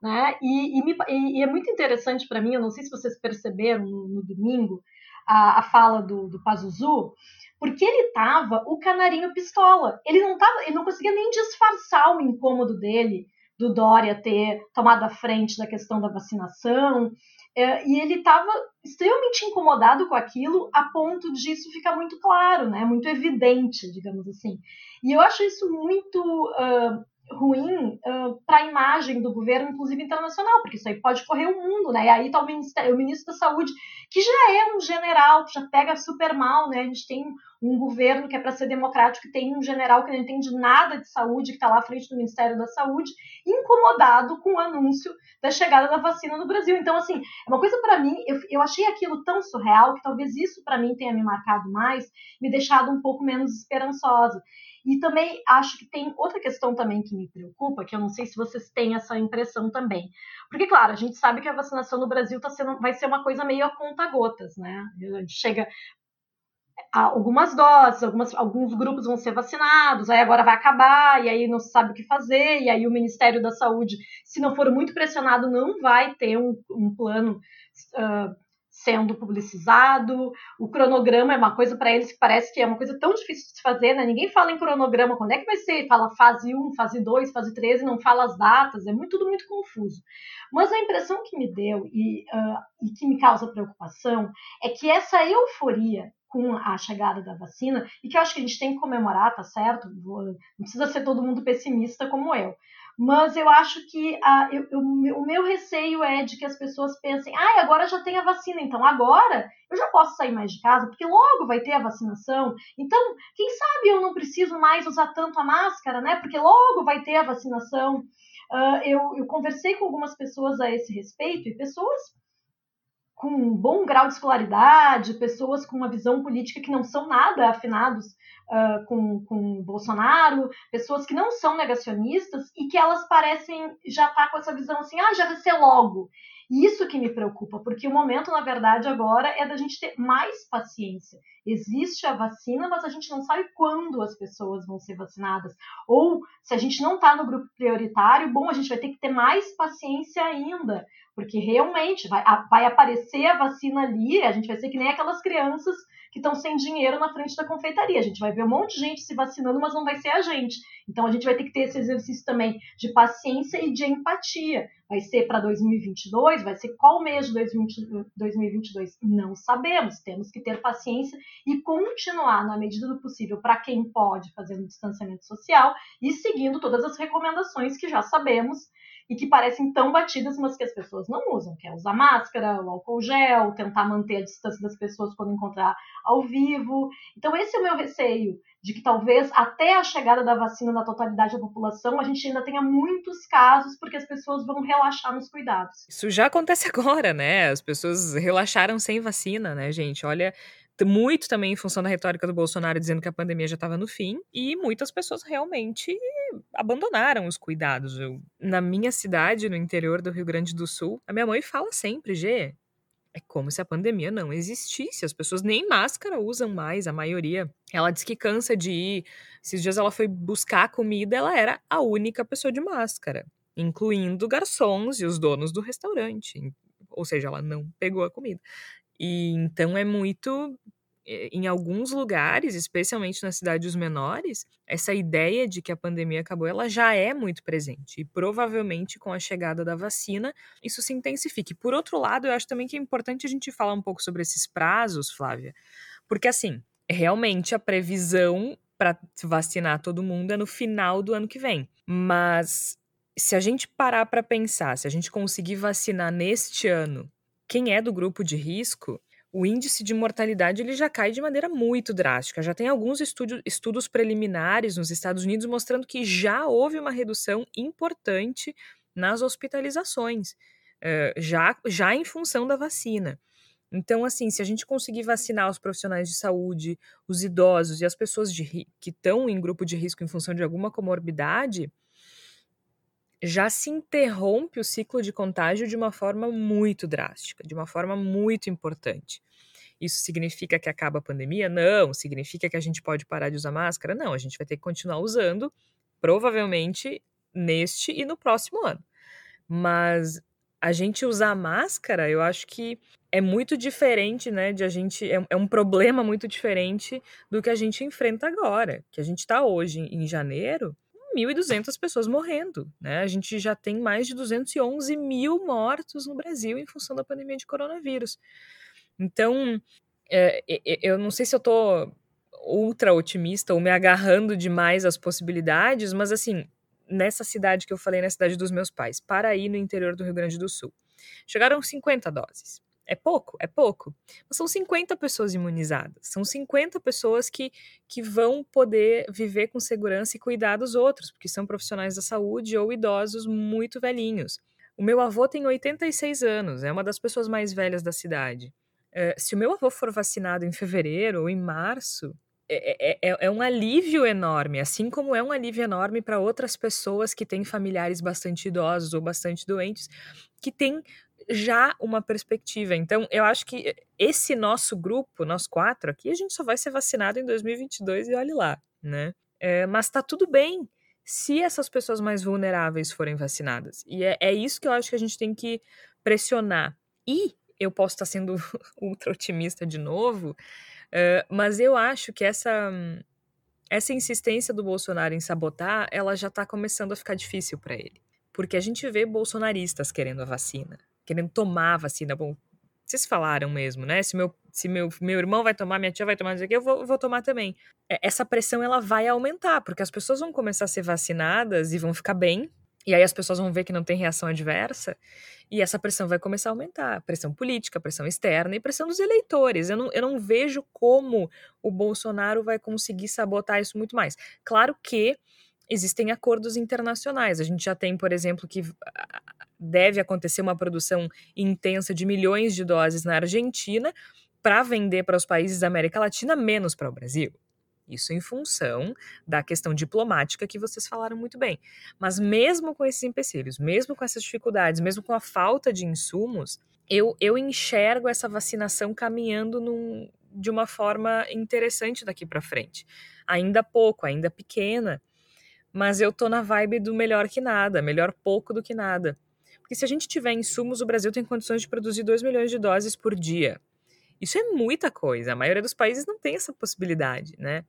Speaker 6: Né? E, e, me, e, é muito interessante para mim, eu não sei se vocês perceberam no, no domingo, a, a fala do, do Pazuzu, porque ele tava o canarinho pistola. Ele não tava, ele não conseguia nem disfarçar o incômodo dele do Dória ter tomado a frente da questão da vacinação. É, e ele estava extremamente incomodado com aquilo, a ponto de isso ficar muito claro, né? muito evidente, digamos assim. E eu acho isso muito uh, ruim uh, para a imagem do governo, inclusive internacional, porque isso aí pode correr o mundo, né? E aí está o, o ministro da Saúde, que já é um general, que já pega super mal, né? A gente tem um governo que é para ser democrático, que tem um general que não entende nada de saúde, que está lá à frente do Ministério da Saúde, incomodado com o anúncio da chegada da vacina no Brasil. Então, assim, é uma coisa para mim, eu, eu achei aquilo tão surreal que talvez isso para mim tenha me marcado mais, me deixado um pouco menos esperançosa. E também acho que tem outra questão também que me preocupa, que eu não sei se vocês têm essa impressão também. Porque, claro, a gente sabe que a vacinação no Brasil tá sendo, vai ser uma coisa meio a conta-gotas, né? A chega algumas doses, algumas, alguns grupos vão ser vacinados, aí agora vai acabar, e aí não se sabe o que fazer, e aí o Ministério da Saúde, se não for muito pressionado, não vai ter um, um plano. Uh, sendo publicizado. O cronograma é uma coisa para eles que parece que é uma coisa tão difícil de se fazer, né? Ninguém fala em cronograma, quando é que vai ser? Fala fase 1, fase 2, fase 3 e não fala as datas, é muito, tudo muito confuso. Mas a impressão que me deu e, uh, e que me causa preocupação é que essa euforia com a chegada da vacina, e que eu acho que a gente tem que comemorar, tá certo? Não precisa ser todo mundo pessimista como eu mas eu acho que a, eu, eu, o meu receio é de que as pessoas pensem, ah, agora já tem a vacina, então agora eu já posso sair mais de casa, porque logo vai ter a vacinação. Então, quem sabe eu não preciso mais usar tanto a máscara, né? Porque logo vai ter a vacinação. Uh, eu, eu conversei com algumas pessoas a esse respeito, e pessoas com um bom grau de escolaridade, pessoas com uma visão política que não são nada afinados uh, com, com Bolsonaro, pessoas que não são negacionistas e que elas parecem já estar tá com essa visão assim, ah, já vai ser logo. Isso que me preocupa, porque o momento, na verdade, agora é da gente ter mais paciência. Existe a vacina, mas a gente não sabe quando as pessoas vão ser vacinadas. Ou se a gente não está no grupo prioritário, bom, a gente vai ter que ter mais paciência ainda, porque realmente vai, vai aparecer a vacina ali, a gente vai ser que nem aquelas crianças que estão sem dinheiro na frente da confeitaria. A gente vai ver um monte de gente se vacinando, mas não vai ser a gente. Então a gente vai ter que ter esse exercício também de paciência e de empatia. Vai ser para 2022? Vai ser qual mês de 2022? Não sabemos. Temos que ter paciência e continuar, na medida do possível, para quem pode, fazendo distanciamento social e seguindo todas as recomendações que já sabemos e que parecem tão batidas, mas que as pessoas não usam, que é usar máscara, o álcool gel, tentar manter a distância das pessoas quando encontrar ao vivo. Então esse é o meu receio, de que talvez até a chegada da vacina na totalidade da população, a gente ainda tenha muitos casos porque as pessoas vão relaxar nos cuidados.
Speaker 1: Isso já acontece agora, né? As pessoas relaxaram sem vacina, né, gente? Olha, muito também em função da retórica do Bolsonaro dizendo que a pandemia já estava no fim, e muitas pessoas realmente abandonaram os cuidados. Eu, na minha cidade, no interior do Rio Grande do Sul, a minha mãe fala sempre, Gê, é como se a pandemia não existisse. As pessoas nem máscara usam mais, a maioria. Ela diz que cansa de ir. Esses dias ela foi buscar comida, ela era a única pessoa de máscara, incluindo garçons e os donos do restaurante. Ou seja, ela não pegou a comida. E então é muito eh, em alguns lugares, especialmente nas cidades menores, essa ideia de que a pandemia acabou, ela já é muito presente. E provavelmente com a chegada da vacina, isso se intensifique. Por outro lado, eu acho também que é importante a gente falar um pouco sobre esses prazos, Flávia, porque assim, realmente a previsão para vacinar todo mundo é no final do ano que vem. Mas se a gente parar para pensar, se a gente conseguir vacinar neste ano quem é do grupo de risco, o índice de mortalidade ele já cai de maneira muito drástica. Já tem alguns estudos, estudos preliminares nos Estados Unidos mostrando que já houve uma redução importante nas hospitalizações, uh, já, já em função da vacina. Então, assim, se a gente conseguir vacinar os profissionais de saúde, os idosos e as pessoas de, que estão em grupo de risco em função de alguma comorbidade, já se interrompe o ciclo de contágio de uma forma muito drástica, de uma forma muito importante. Isso significa que acaba a pandemia? Não. Significa que a gente pode parar de usar máscara? Não. A gente vai ter que continuar usando, provavelmente neste e no próximo ano. Mas a gente usar máscara, eu acho que é muito diferente, né? De a gente. É, é um problema muito diferente do que a gente enfrenta agora. Que a gente está hoje, em janeiro, 1.200 pessoas morrendo, né? A gente já tem mais de 211 mil mortos no Brasil em função da pandemia de coronavírus. Então, é, eu não sei se eu tô ultra otimista ou me agarrando demais às possibilidades, mas assim, nessa cidade que eu falei, na cidade dos meus pais, Paraí, no interior do Rio Grande do Sul. Chegaram 50 doses. É pouco? É pouco. Mas são 50 pessoas imunizadas. São 50 pessoas que, que vão poder viver com segurança e cuidar dos outros, porque são profissionais da saúde ou idosos muito velhinhos. O meu avô tem 86 anos, é uma das pessoas mais velhas da cidade. Uh, se o meu avô for vacinado em fevereiro ou em março, é, é, é, é, um alívio enorme, assim como é um alívio enorme para outras pessoas que têm familiares bastante idosos ou bastante doentes, que têm já uma perspectiva. Então, eu acho que esse nosso grupo, nós quatro aqui, a gente só vai ser vacinado em 2022 e olhe lá, né? É, mas tá tudo bem se essas pessoas mais vulneráveis forem vacinadas. E é, é isso que eu acho que a gente tem que pressionar. E eu posso estar sendo ultra otimista de novo, uh, mas eu acho que essa essa insistência do Bolsonaro em sabotar, ela já está começando a ficar difícil para ele. Porque a gente vê bolsonaristas querendo a vacina querendo tomar a vacina. Bom, vocês falaram mesmo, né? Se meu, se meu, meu irmão vai tomar, minha tia vai tomar, eu vou, vou tomar também. É, essa pressão ela vai aumentar, porque as pessoas vão começar a ser vacinadas e vão ficar bem, e aí as pessoas vão ver que não tem reação adversa, e essa pressão vai começar a aumentar. Pressão política, pressão externa e pressão dos eleitores. Eu não, eu não vejo como o Bolsonaro vai conseguir sabotar isso muito mais. Claro que existem acordos internacionais. A gente já tem, por exemplo, que deve acontecer uma produção intensa de milhões de doses na Argentina para vender para os países da América Latina, menos para o Brasil. Isso em função da questão diplomática que vocês falaram muito bem. Mas mesmo com esses empecilhos, mesmo com essas dificuldades, mesmo com a falta de insumos, eu, eu enxergo essa vacinação caminhando num, de uma forma interessante daqui para frente. Ainda pouco, ainda pequena, mas eu tô na vibe do melhor que nada, melhor pouco do que nada. Porque se a gente tiver insumos, o Brasil tem condições de produzir 2 milhões de doses por dia. Isso é muita coisa. A maioria dos países não tem essa possibilidade, né?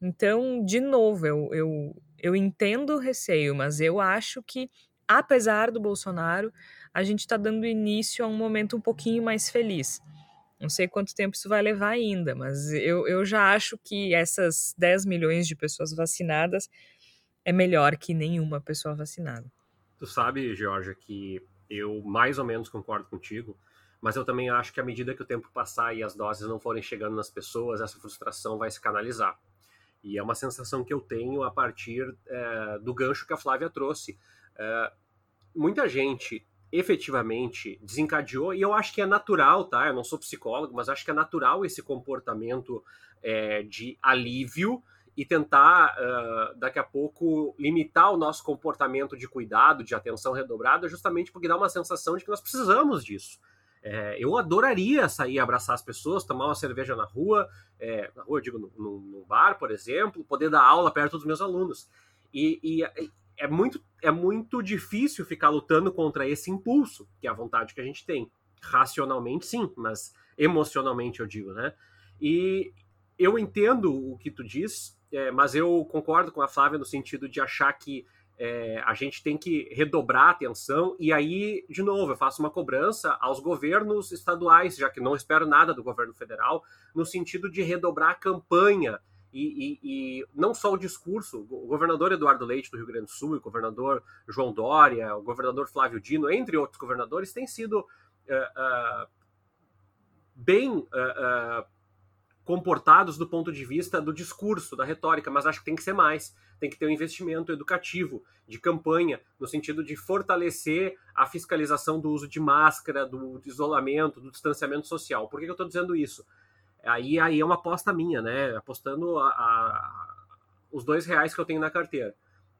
Speaker 1: Então, de novo, eu, eu, eu entendo o receio, mas eu acho que, apesar do Bolsonaro, a gente está dando início a um momento um pouquinho mais feliz. Não sei quanto tempo isso vai levar ainda, mas eu, eu já acho que essas 10 milhões de pessoas vacinadas é melhor que nenhuma pessoa vacinada.
Speaker 8: Tu sabe, Georgia, que eu mais ou menos concordo contigo, mas eu também acho que à medida que o tempo passar e as doses não forem chegando nas pessoas, essa frustração vai se canalizar. E é uma sensação que eu tenho a partir é, do gancho que a Flávia trouxe. É, muita gente efetivamente desencadeou, e eu acho que é natural, tá? Eu não sou psicólogo, mas acho que é natural esse comportamento é, de alívio e tentar, uh, daqui a pouco, limitar o nosso comportamento de cuidado, de atenção redobrada, justamente porque dá uma sensação de que nós precisamos disso. É, eu adoraria sair abraçar as pessoas, tomar uma cerveja na rua, é, na rua, eu digo, no, bar, por exemplo, poder dar aula perto dos meus alunos. E, e, é, muito, é muito difícil ficar lutando contra esse impulso, que é a vontade que a gente tem. Racionalmente, sim, mas emocionalmente, eu digo, né? E eu entendo o que tu diz, é, mas eu concordo com a Flávia no sentido de achar que é, a gente tem que redobrar a atenção, e aí, de novo, eu faço uma cobrança aos governos estaduais, já que não espero nada do governo federal, no sentido de redobrar a campanha. E, e, e não só o discurso, o governador Eduardo Leite do Rio Grande do Sul, o governador João Dória, o governador Flávio Dino, entre outros governadores, têm sido uh, uh, bem uh, comportados do ponto de vista do discurso, da retórica, mas acho que tem que ser mais. Tem que ter um investimento educativo, de campanha, no sentido de fortalecer a fiscalização do uso de máscara, do, isolamento, do distanciamento social. Por que, eu estou dizendo isso? Aí, aí é uma aposta minha, né? Apostando a, a, os dois reais que eu tenho na carteira.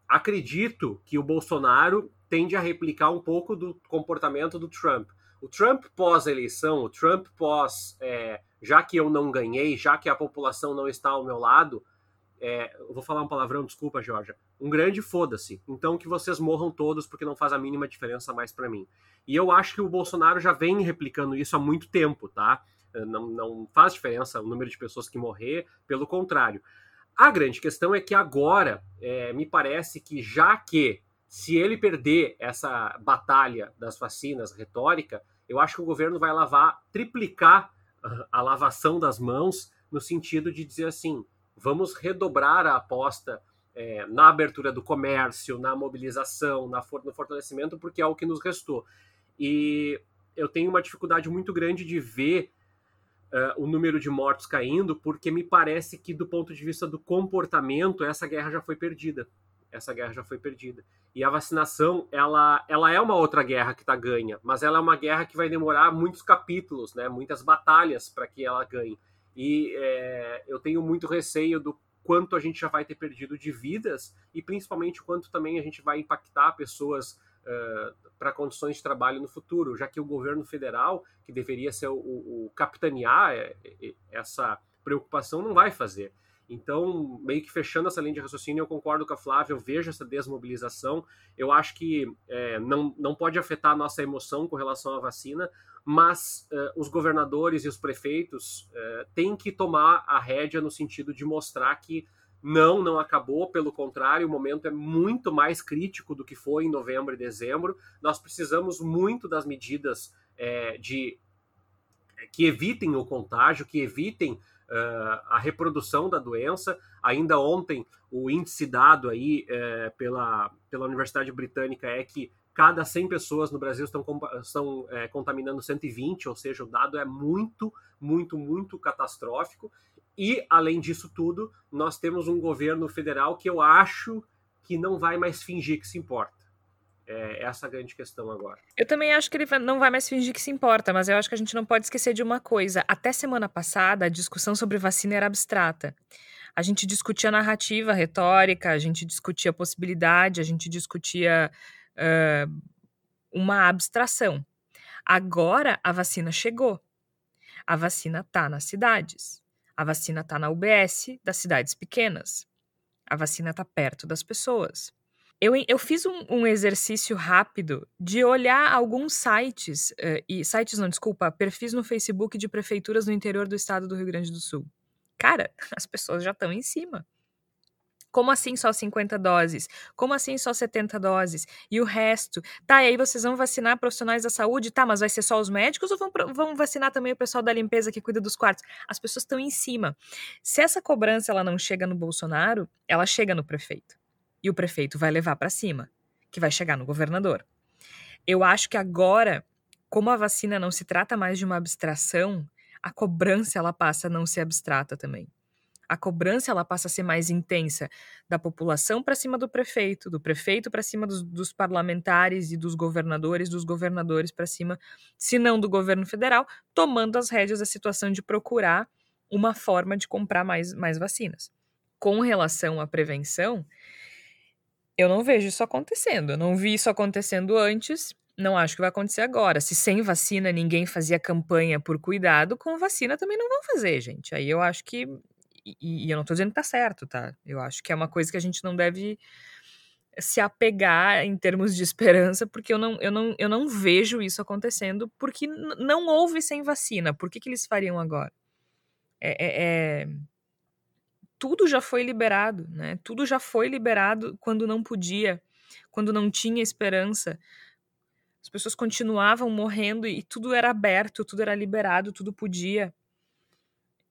Speaker 8: Acredito que o Bolsonaro tende a replicar um pouco do comportamento do Trump. O Trump pós-eleição, o Trump pós. É, já que eu não ganhei, já que a população não está ao meu lado, é, vou falar um palavrão, desculpa, Georgia, um grande foda-se. Então que vocês morram todos porque não faz a mínima diferença mais para mim. E eu acho que o Bolsonaro já vem replicando isso há muito tempo, tá? Não, não faz diferença o número de pessoas que morrer, pelo contrário. A grande questão é que agora, é, me parece que já que se ele perder essa batalha das vacinas retórica, eu acho que o governo vai lavar, triplicar a lavação das mãos, no sentido de dizer assim: vamos redobrar a aposta é, na abertura do comércio, na mobilização, na for no fortalecimento, porque é o que nos restou. E eu tenho uma dificuldade muito grande de ver uh, o número de mortos caindo, porque me parece que, do ponto de vista do comportamento, essa guerra já foi perdida. Essa guerra já foi perdida. E a vacinação, ela, ela é uma outra guerra que está ganha, mas ela é uma guerra que vai demorar muitos capítulos, né, muitas batalhas para que ela ganhe. E é, eu tenho muito receio do quanto a gente já vai ter perdido de vidas e principalmente o quanto também a gente vai impactar pessoas uh, para condições de trabalho no futuro, já que o governo federal, que deveria ser o, o capitanear é, é, essa preocupação, não vai fazer. Então, meio que fechando essa linha de raciocínio, eu concordo com a Flávia, eu vejo essa desmobilização. Eu acho que é, não, não pode afetar a nossa emoção com relação à vacina, mas uh, os governadores e os prefeitos uh, têm que tomar a rédea no sentido de mostrar que não, não acabou, pelo contrário, o momento é muito mais crítico do que foi em novembro e dezembro. Nós precisamos muito das medidas é, de que evitem o contágio, que evitem a reprodução da doença. Ainda ontem, o índice dado aí uh, pela, pela Universidade Britânica é que cada 100 pessoas no Brasil estão, estão é, contaminando 120, ou seja, o dado é muito, muito, muito catastrófico. E, além disso tudo, nós temos um governo federal que eu acho que não vai mais fingir que se importa. É essa a grande questão agora.
Speaker 1: Eu também acho que ele não vai mais fingir que se importa, mas eu acho que a gente não pode esquecer de uma coisa. Até semana passada, a discussão sobre vacina era abstrata. A gente discutia narrativa, retórica, a gente discutia possibilidade, a gente discutia uh, uma abstração. Agora a vacina chegou. A vacina está nas cidades. A vacina está na UBS das cidades pequenas. A vacina está perto das pessoas. Eu, eu fiz um, um, exercício rápido de olhar alguns sites, uh, e sites não, desculpa, perfis no Facebook de prefeituras no interior do estado do Rio Grande do Sul. Cara, as pessoas já estão em cima. Como assim só 50 doses? Como assim só 70 doses? E o resto? Tá, e aí vocês vão vacinar profissionais da saúde? Tá, mas vai ser só os médicos ou vão, vão vacinar também o pessoal da limpeza que cuida dos quartos? As pessoas estão em cima. Se essa cobrança ela não chega no Bolsonaro, ela chega no prefeito e o prefeito vai levar para cima, que vai chegar no governador. Eu acho que agora, como a vacina não se trata mais de uma abstração, a cobrança ela passa a não ser abstrata também. A cobrança ela passa a ser mais intensa da população para cima do prefeito, do prefeito para cima dos, dos, parlamentares e dos governadores, dos governadores para cima, se não do governo federal, tomando as rédeas da situação de procurar uma forma de comprar mais, mais vacinas. Com relação à prevenção, eu não vejo isso acontecendo. Eu não vi isso acontecendo antes, não acho que vai acontecer agora. Se sem vacina ninguém fazia campanha por cuidado, com vacina também não vão fazer, gente. Aí eu acho que. E, e eu não tô dizendo que tá certo, tá? Eu acho que é uma coisa que a gente não deve se apegar em termos de esperança, porque eu não, eu não, eu não vejo isso acontecendo, porque não houve sem vacina. Por que, que eles fariam agora? é, é, é tudo já foi liberado, né? Tudo já foi liberado quando não podia, quando não tinha esperança. As pessoas continuavam morrendo e tudo era aberto, tudo era liberado, tudo podia.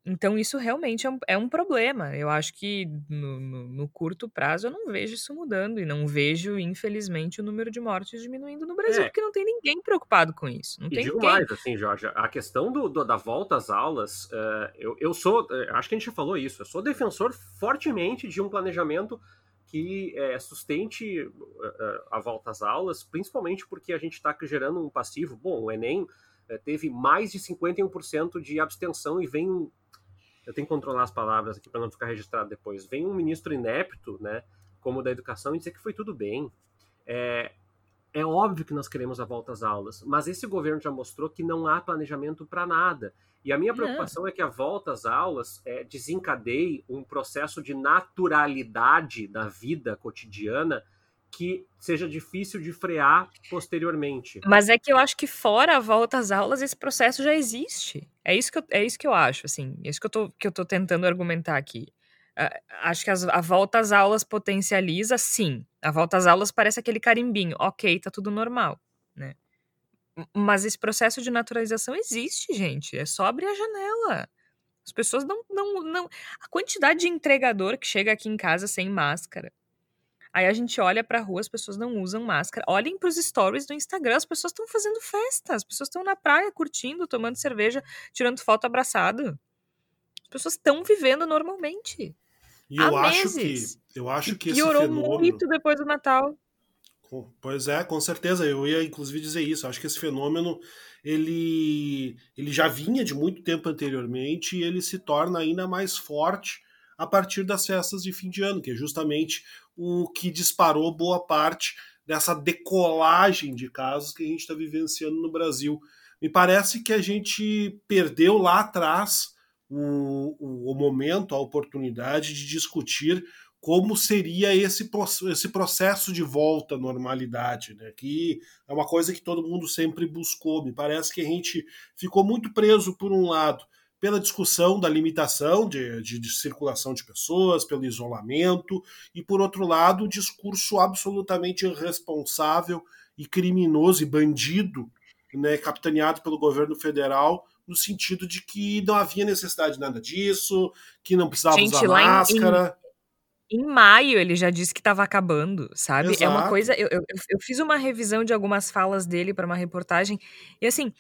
Speaker 1: Então, isso realmente é um, é um problema. Eu acho que no, no, no, curto prazo eu não vejo isso mudando e não vejo, infelizmente, o número de mortes diminuindo no Brasil, é. porque não tem ninguém preocupado com isso. Não e tem
Speaker 8: digo
Speaker 1: ninguém.
Speaker 8: mais, assim, Jorge, a questão do, do da volta às aulas, uh, eu, eu sou, uh, acho que a gente já falou isso, eu sou defensor fortemente de um planejamento que uh, sustente a volta às aulas, principalmente porque a gente está gerando um passivo. Bom, o Enem teve mais de 51% de abstenção e vem eu tenho que controlar as palavras aqui para não ficar registrado depois. Vem um ministro inepto, né, como da educação, e dizer que foi tudo bem. É, é óbvio que nós queremos a volta às aulas, mas esse governo já mostrou que não há planejamento para nada. E a minha preocupação é, é que a volta às aulas é, desencadeie um processo de naturalidade da vida cotidiana que seja difícil de frear posteriormente.
Speaker 1: Mas é que eu acho que fora a volta às aulas, esse processo já existe. É isso que eu, é isso que eu acho, assim. É isso que eu tô, que eu tô tentando argumentar aqui. Uh, acho que as, a volta às aulas potencializa, sim. A volta às aulas parece aquele carimbinho. Ok, tá tudo normal, né? Mas esse processo de naturalização existe, gente. É só abrir a janela. As pessoas não, não, não. A quantidade de entregador que chega aqui em casa sem máscara Aí a gente olha pra rua, as pessoas não usam máscara. Olhem pros stories do Instagram, as pessoas estão fazendo festa, as pessoas estão na praia curtindo, tomando cerveja, tirando foto abraçado. As pessoas estão vivendo normalmente.
Speaker 7: E eu acho meses. que eu acho que
Speaker 1: piorou
Speaker 7: esse fenômeno
Speaker 1: muito depois do Natal.
Speaker 7: Pois é, com certeza. Eu ia inclusive dizer isso. Eu acho que esse fenômeno ele, ele já vinha de muito tempo anteriormente e ele se torna ainda mais forte a partir das festas de fim de ano, que é justamente o que disparou boa parte dessa decolagem de casos que a gente está vivenciando no Brasil. Me parece que a gente perdeu lá atrás o, o, o momento, a oportunidade de discutir como seria esse, esse processo de volta à normalidade, né? que é uma coisa que todo mundo sempre buscou. Me parece que a gente ficou muito preso, por um lado, pela discussão da limitação de, de, de circulação de pessoas, pelo isolamento, e, por outro lado, o discurso absolutamente irresponsável e criminoso e bandido, né, capitaneado pelo governo federal, no sentido de que não havia necessidade de nada disso, que não precisava Gente, usar máscara.
Speaker 1: Em em maio ele já disse que estava acabando, sabe? É uma coisa. Eu, eu, eu fiz uma revisão de algumas falas dele para uma reportagem, e assim,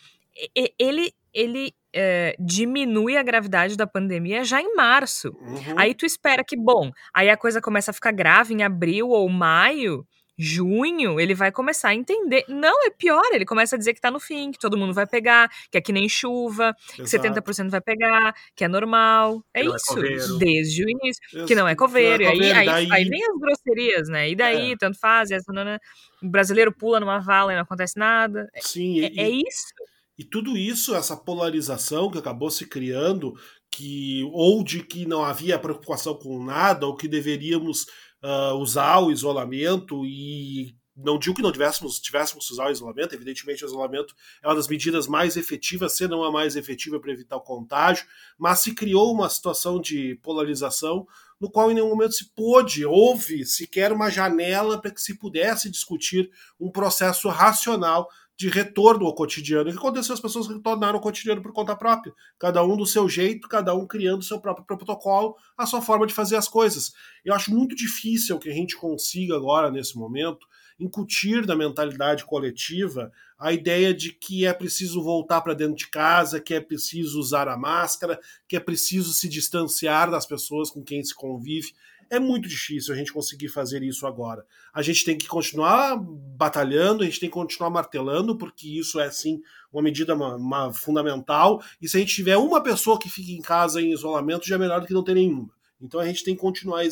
Speaker 1: ele, ele é, diminui a gravidade da pandemia já em março.
Speaker 7: Uhum.
Speaker 1: Aí tu espera que, bom, aí a coisa começa a ficar grave em abril ou maio junho, ele vai começar a entender. Não, é pior, ele começa a dizer que tá no fim, que todo mundo vai pegar, que é que nem chuva, Exato. que 70% vai pegar, que é normal. É não é isso, é desde o início. Exato. Que não é coveiro. Não é coveiro. Aí, aí, aí, vem as grosserias, né? E daí, é. tanto faz, essa, não, o brasileiro pula numa vala e não acontece nada.
Speaker 7: Sim,
Speaker 1: é,
Speaker 7: e,
Speaker 1: é isso.
Speaker 7: E tudo isso, essa polarização que acabou se criando, que ou de que não havia preocupação com nada, ou que deveríamos uh, usar o isolamento e não digo que não tivéssemos, tivéssemos usar o isolamento, evidentemente o isolamento é uma das medidas mais efetivas, se não a mais efetiva para evitar o contágio, mas se criou uma situação de polarização no qual em nenhum momento se pôde, houve sequer uma janela para que se pudesse discutir um processo racional de retorno ao cotidiano. O que aconteceu? As pessoas retornaram ao cotidiano por conta própria, cada um do seu jeito, cada um criando o seu próprio protocolo, a sua forma de fazer as coisas. Eu acho muito difícil que a gente consiga agora, nesse momento, incutir na mentalidade coletiva a ideia de que é preciso voltar para dentro de casa, que é preciso usar a máscara, que é preciso se distanciar das pessoas com quem se convive. É muito difícil a gente conseguir fazer isso agora. A gente tem que continuar batalhando, a gente tem que continuar martelando, porque isso é sim uma medida uma, uma fundamental. E se a gente tiver uma pessoa que fica em casa em isolamento, já é melhor do que não ter nenhuma. Então a gente tem que continuar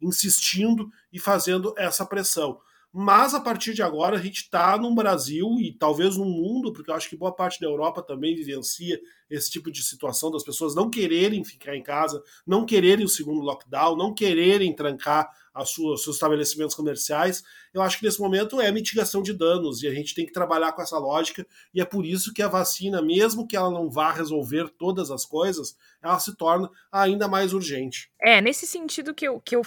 Speaker 7: insistindo e fazendo essa pressão. Mas a partir de agora a gente está no Brasil e talvez no mundo, porque eu acho que boa parte da Europa também vivencia esse tipo de situação das pessoas não quererem ficar em casa, não quererem o segundo lockdown, não quererem trancar as suas, seus estabelecimentos comerciais, eu acho que nesse momento é mitigação de danos e a gente tem que trabalhar com essa lógica e é por isso que a vacina, mesmo que ela não vá resolver todas as coisas, ela se torna ainda mais urgente.
Speaker 1: É, nesse sentido que eu, que eu,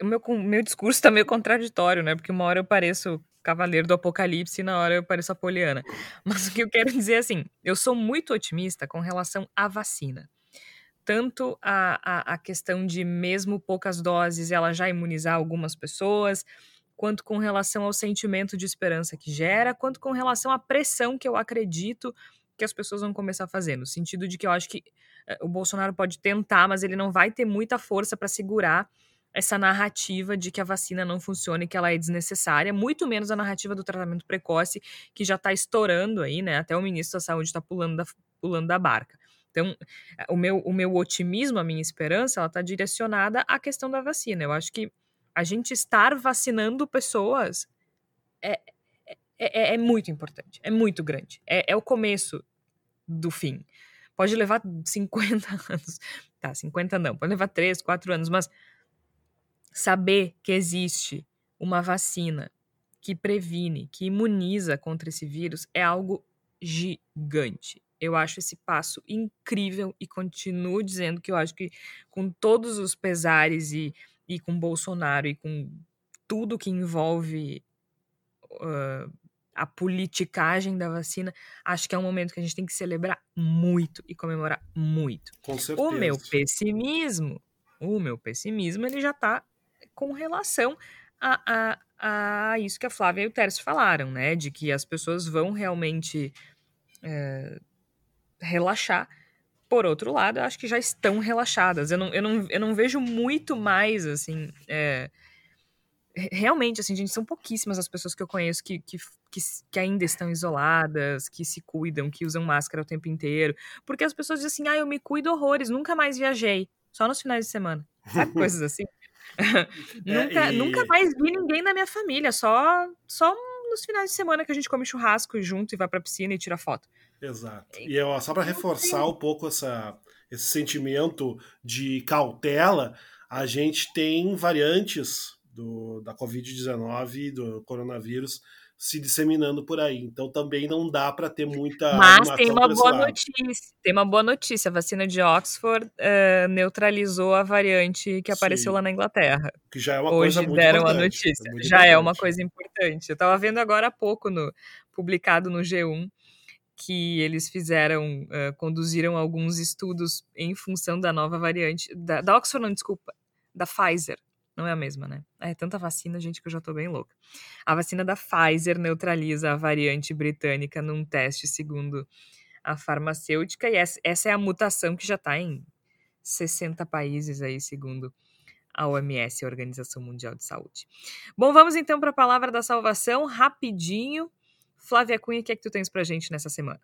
Speaker 1: o meu, meu discurso está meio contraditório, né? Porque uma hora eu pareço Cavaleiro do Apocalipse e na hora eu pareço a Poliana. Mas o que eu quero dizer é assim, eu sou muito otimista com relação à vacina tanto a, a, a questão de mesmo poucas doses ela já imunizar algumas pessoas, quanto com relação ao sentimento de esperança que gera, quanto com relação à pressão que eu acredito que as pessoas vão começar a fazer, no sentido de que eu acho que eh, o Bolsonaro pode tentar, mas ele não vai ter muita força para segurar essa narrativa de que a vacina não funciona e que ela é desnecessária, muito menos a narrativa do tratamento precoce, que já está estourando aí, né? Até o ministro da Saúde está pulando da, pulando da barca. Então, o meu, o meu otimismo, a minha esperança, ela está direcionada à questão da vacina. Eu acho que a gente estar vacinando pessoas é, é, é, é muito importante, é muito grande. É, é o começo do fim. Pode levar 50 anos. Tá, 50 não, pode levar 3, 4 anos, mas saber que existe uma vacina que previne, que imuniza contra esse vírus é algo gigante. Eu acho esse passo incrível e continuo dizendo que eu acho que, com todos os pesares e, e com Bolsonaro e com tudo que envolve uh, a politicagem da vacina, acho que é um momento que a gente tem que celebrar muito e comemorar muito.
Speaker 7: Com certeza.
Speaker 1: O meu pessimismo, o meu pessimismo, ele já está com relação a, a, a isso que a Flávia e o Tércio falaram, né? De que as pessoas vão realmente é, relaxar. Por outro lado, eu acho que já estão relaxadas. Eu não, eu não, eu não vejo muito mais, assim. É, realmente, assim, gente, são pouquíssimas as pessoas que eu conheço que, que, que, que, ainda estão isoladas, que se cuidam, que usam máscara o tempo inteiro. Porque as pessoas dizem assim, ah, eu me cuido horrores, nunca mais viajei. Só nos finais de semana. Sabe coisas assim? nunca, é, e... nunca mais vi ninguém da minha família, só, só nos finais de semana que a gente come churrasco junto e vai pra piscina e tira foto.
Speaker 7: Exato. E eu, só para reforçar um pouco essa, esse sentimento de cautela, a gente tem variantes do, da Covid-19, do coronavírus, se disseminando por aí. Então também não dá para ter muita.
Speaker 1: Mas tem uma boa notícia. Tem uma boa notícia. A vacina de Oxford uh, neutralizou a variante que apareceu Sim. lá na Inglaterra.
Speaker 7: Que já é uma
Speaker 1: Hoje
Speaker 7: coisa muito
Speaker 1: deram
Speaker 7: importante.
Speaker 1: a notícia. É já importante. é uma coisa importante. Eu estava vendo agora há pouco no publicado no G1 que eles fizeram, uh, conduziram alguns estudos em função da nova variante da, da Oxford, não, desculpa, da Pfizer não é a mesma, né? É tanta vacina, gente, que eu já tô bem louca. A vacina da Pfizer neutraliza a variante britânica num teste segundo a farmacêutica, e essa, é a mutação que já tá em 60 países aí, segundo a OMS, a Organização Mundial de Saúde. Bom, vamos então para a palavra da salvação, rapidinho. Flávia Cunha, o que é que tu tens pra gente nessa semana?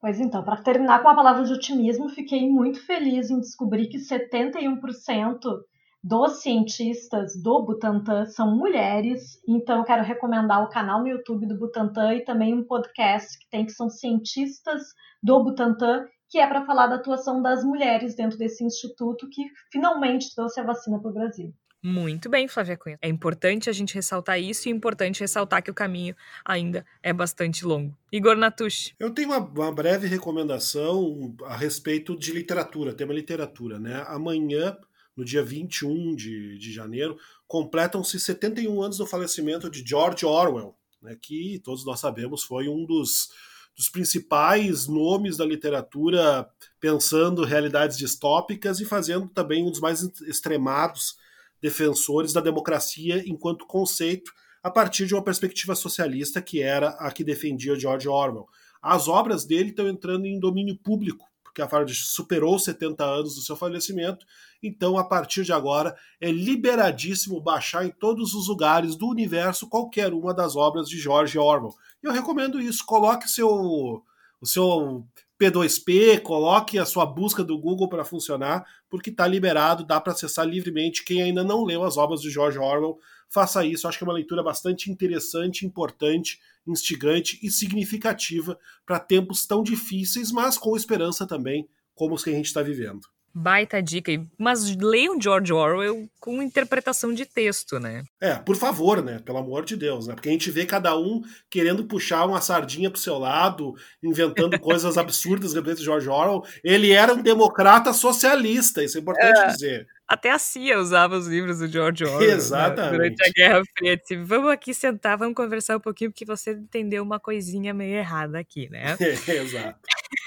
Speaker 6: Pois então, para terminar com a palavra de otimismo, fiquei muito feliz em descobrir que 71% dos cientistas do Butantan são mulheres, então eu quero recomendar o canal no YouTube do Butantan e também um podcast que tem que são cientistas do Butantan, que é para falar da atuação das mulheres dentro desse instituto que finalmente trouxe a vacina para o Brasil.
Speaker 1: Muito bem, Flávia Cunha. É importante a gente ressaltar isso e é importante ressaltar que o caminho ainda é bastante longo. Igor Natush.
Speaker 7: Eu tenho uma, uma breve recomendação a respeito de literatura, tema literatura. Né? Amanhã no dia 21 de, de janeiro, completam-se 71 anos do falecimento de George Orwell, né, que todos nós sabemos foi um dos, dos principais nomes da literatura pensando realidades distópicas e fazendo também um dos mais extremados defensores da democracia enquanto conceito a partir de uma perspectiva socialista que era a que defendia George Orwell. As obras dele estão entrando em domínio público porque a Faraday superou 70 anos do seu falecimento, então a partir de agora é liberadíssimo baixar em todos os lugares do universo qualquer uma das obras de George Orwell. Eu recomendo isso, coloque seu, o seu P2P, coloque a sua busca do Google para funcionar, porque está liberado, dá para acessar livremente. Quem ainda não leu as obras de George Orwell, faça isso. Acho que é uma leitura bastante interessante, importante, instigante e significativa para tempos tão difíceis, mas com esperança também, como os que a gente está vivendo.
Speaker 1: Baita dica. Mas leiam George Orwell com interpretação de texto, né?
Speaker 7: É, por favor, né? Pelo amor de Deus, né? Porque a gente vê cada um querendo puxar uma sardinha pro seu lado, inventando coisas absurdas de George Orwell. Ele era um democrata socialista, isso é importante é. dizer.
Speaker 1: Até a CIA usava os livros do George Orwell
Speaker 7: Exatamente.
Speaker 1: Né, durante a Guerra Fria. Disse, vamos aqui sentar, vamos conversar um pouquinho, porque você entendeu uma coisinha meio errada aqui, né?
Speaker 7: Exato.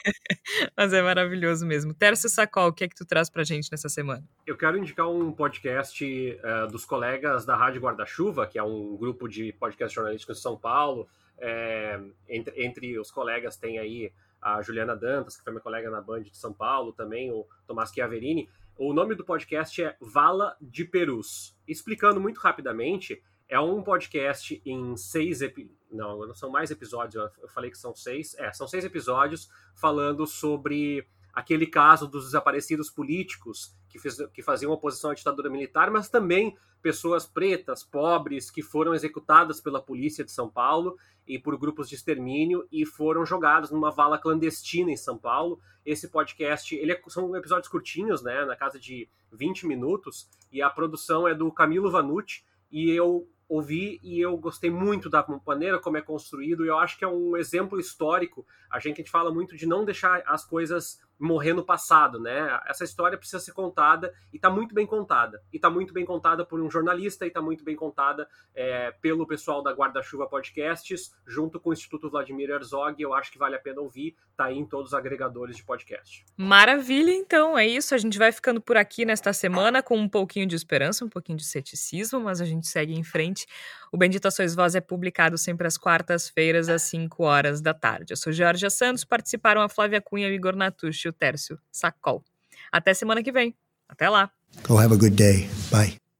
Speaker 1: Mas é maravilhoso mesmo. Tércio Sacol, o que é que tu traz pra gente nessa semana?
Speaker 8: Eu quero indicar um podcast uh, dos colegas da Rádio Guarda-Chuva, que é um grupo de podcast jornalísticos de São Paulo. É, entre, entre os colegas tem aí a Juliana Dantas, que foi minha colega na Band de São Paulo, também o Tomás Chiaverini. O nome do podcast é Vala de Perus. Explicando muito rapidamente, é um podcast em seis episódios. Não, não são mais episódios, eu falei que são seis. É, são seis episódios falando sobre aquele caso dos desaparecidos políticos que, fez, que faziam oposição à ditadura militar, mas também pessoas pretas, pobres, que foram executadas pela polícia de São Paulo e por grupos de extermínio e foram jogados numa vala clandestina em São Paulo. Esse podcast, ele é, são episódios curtinhos, né, na casa de 20 minutos, e a produção é do Camilo Vanucci, e eu ouvi e eu gostei muito da maneira como é construído, e eu acho que é um exemplo histórico. A gente, a gente fala muito de não deixar as coisas morrer no passado, né? Essa história precisa ser contada e está muito bem contada. E está muito bem contada por um jornalista e está muito bem contada é, pelo pessoal da Guarda-Chuva Podcasts, junto com o Instituto Vladimir Herzog. Eu acho que vale a pena ouvir. Tá aí em todos os agregadores de podcast.
Speaker 1: Maravilha, então. É isso. A gente vai ficando por aqui nesta semana com um pouquinho de esperança, um pouquinho de ceticismo, mas a gente segue em frente. O Bendita Sois Voz é publicado sempre às quartas-feiras, às 5 horas da tarde. Eu sou Georgia Santos, participaram a Flávia Cunha, o Igor Natucci e Tércio Sacol. Até semana que vem. Até lá.
Speaker 5: Go have a good day. Bye.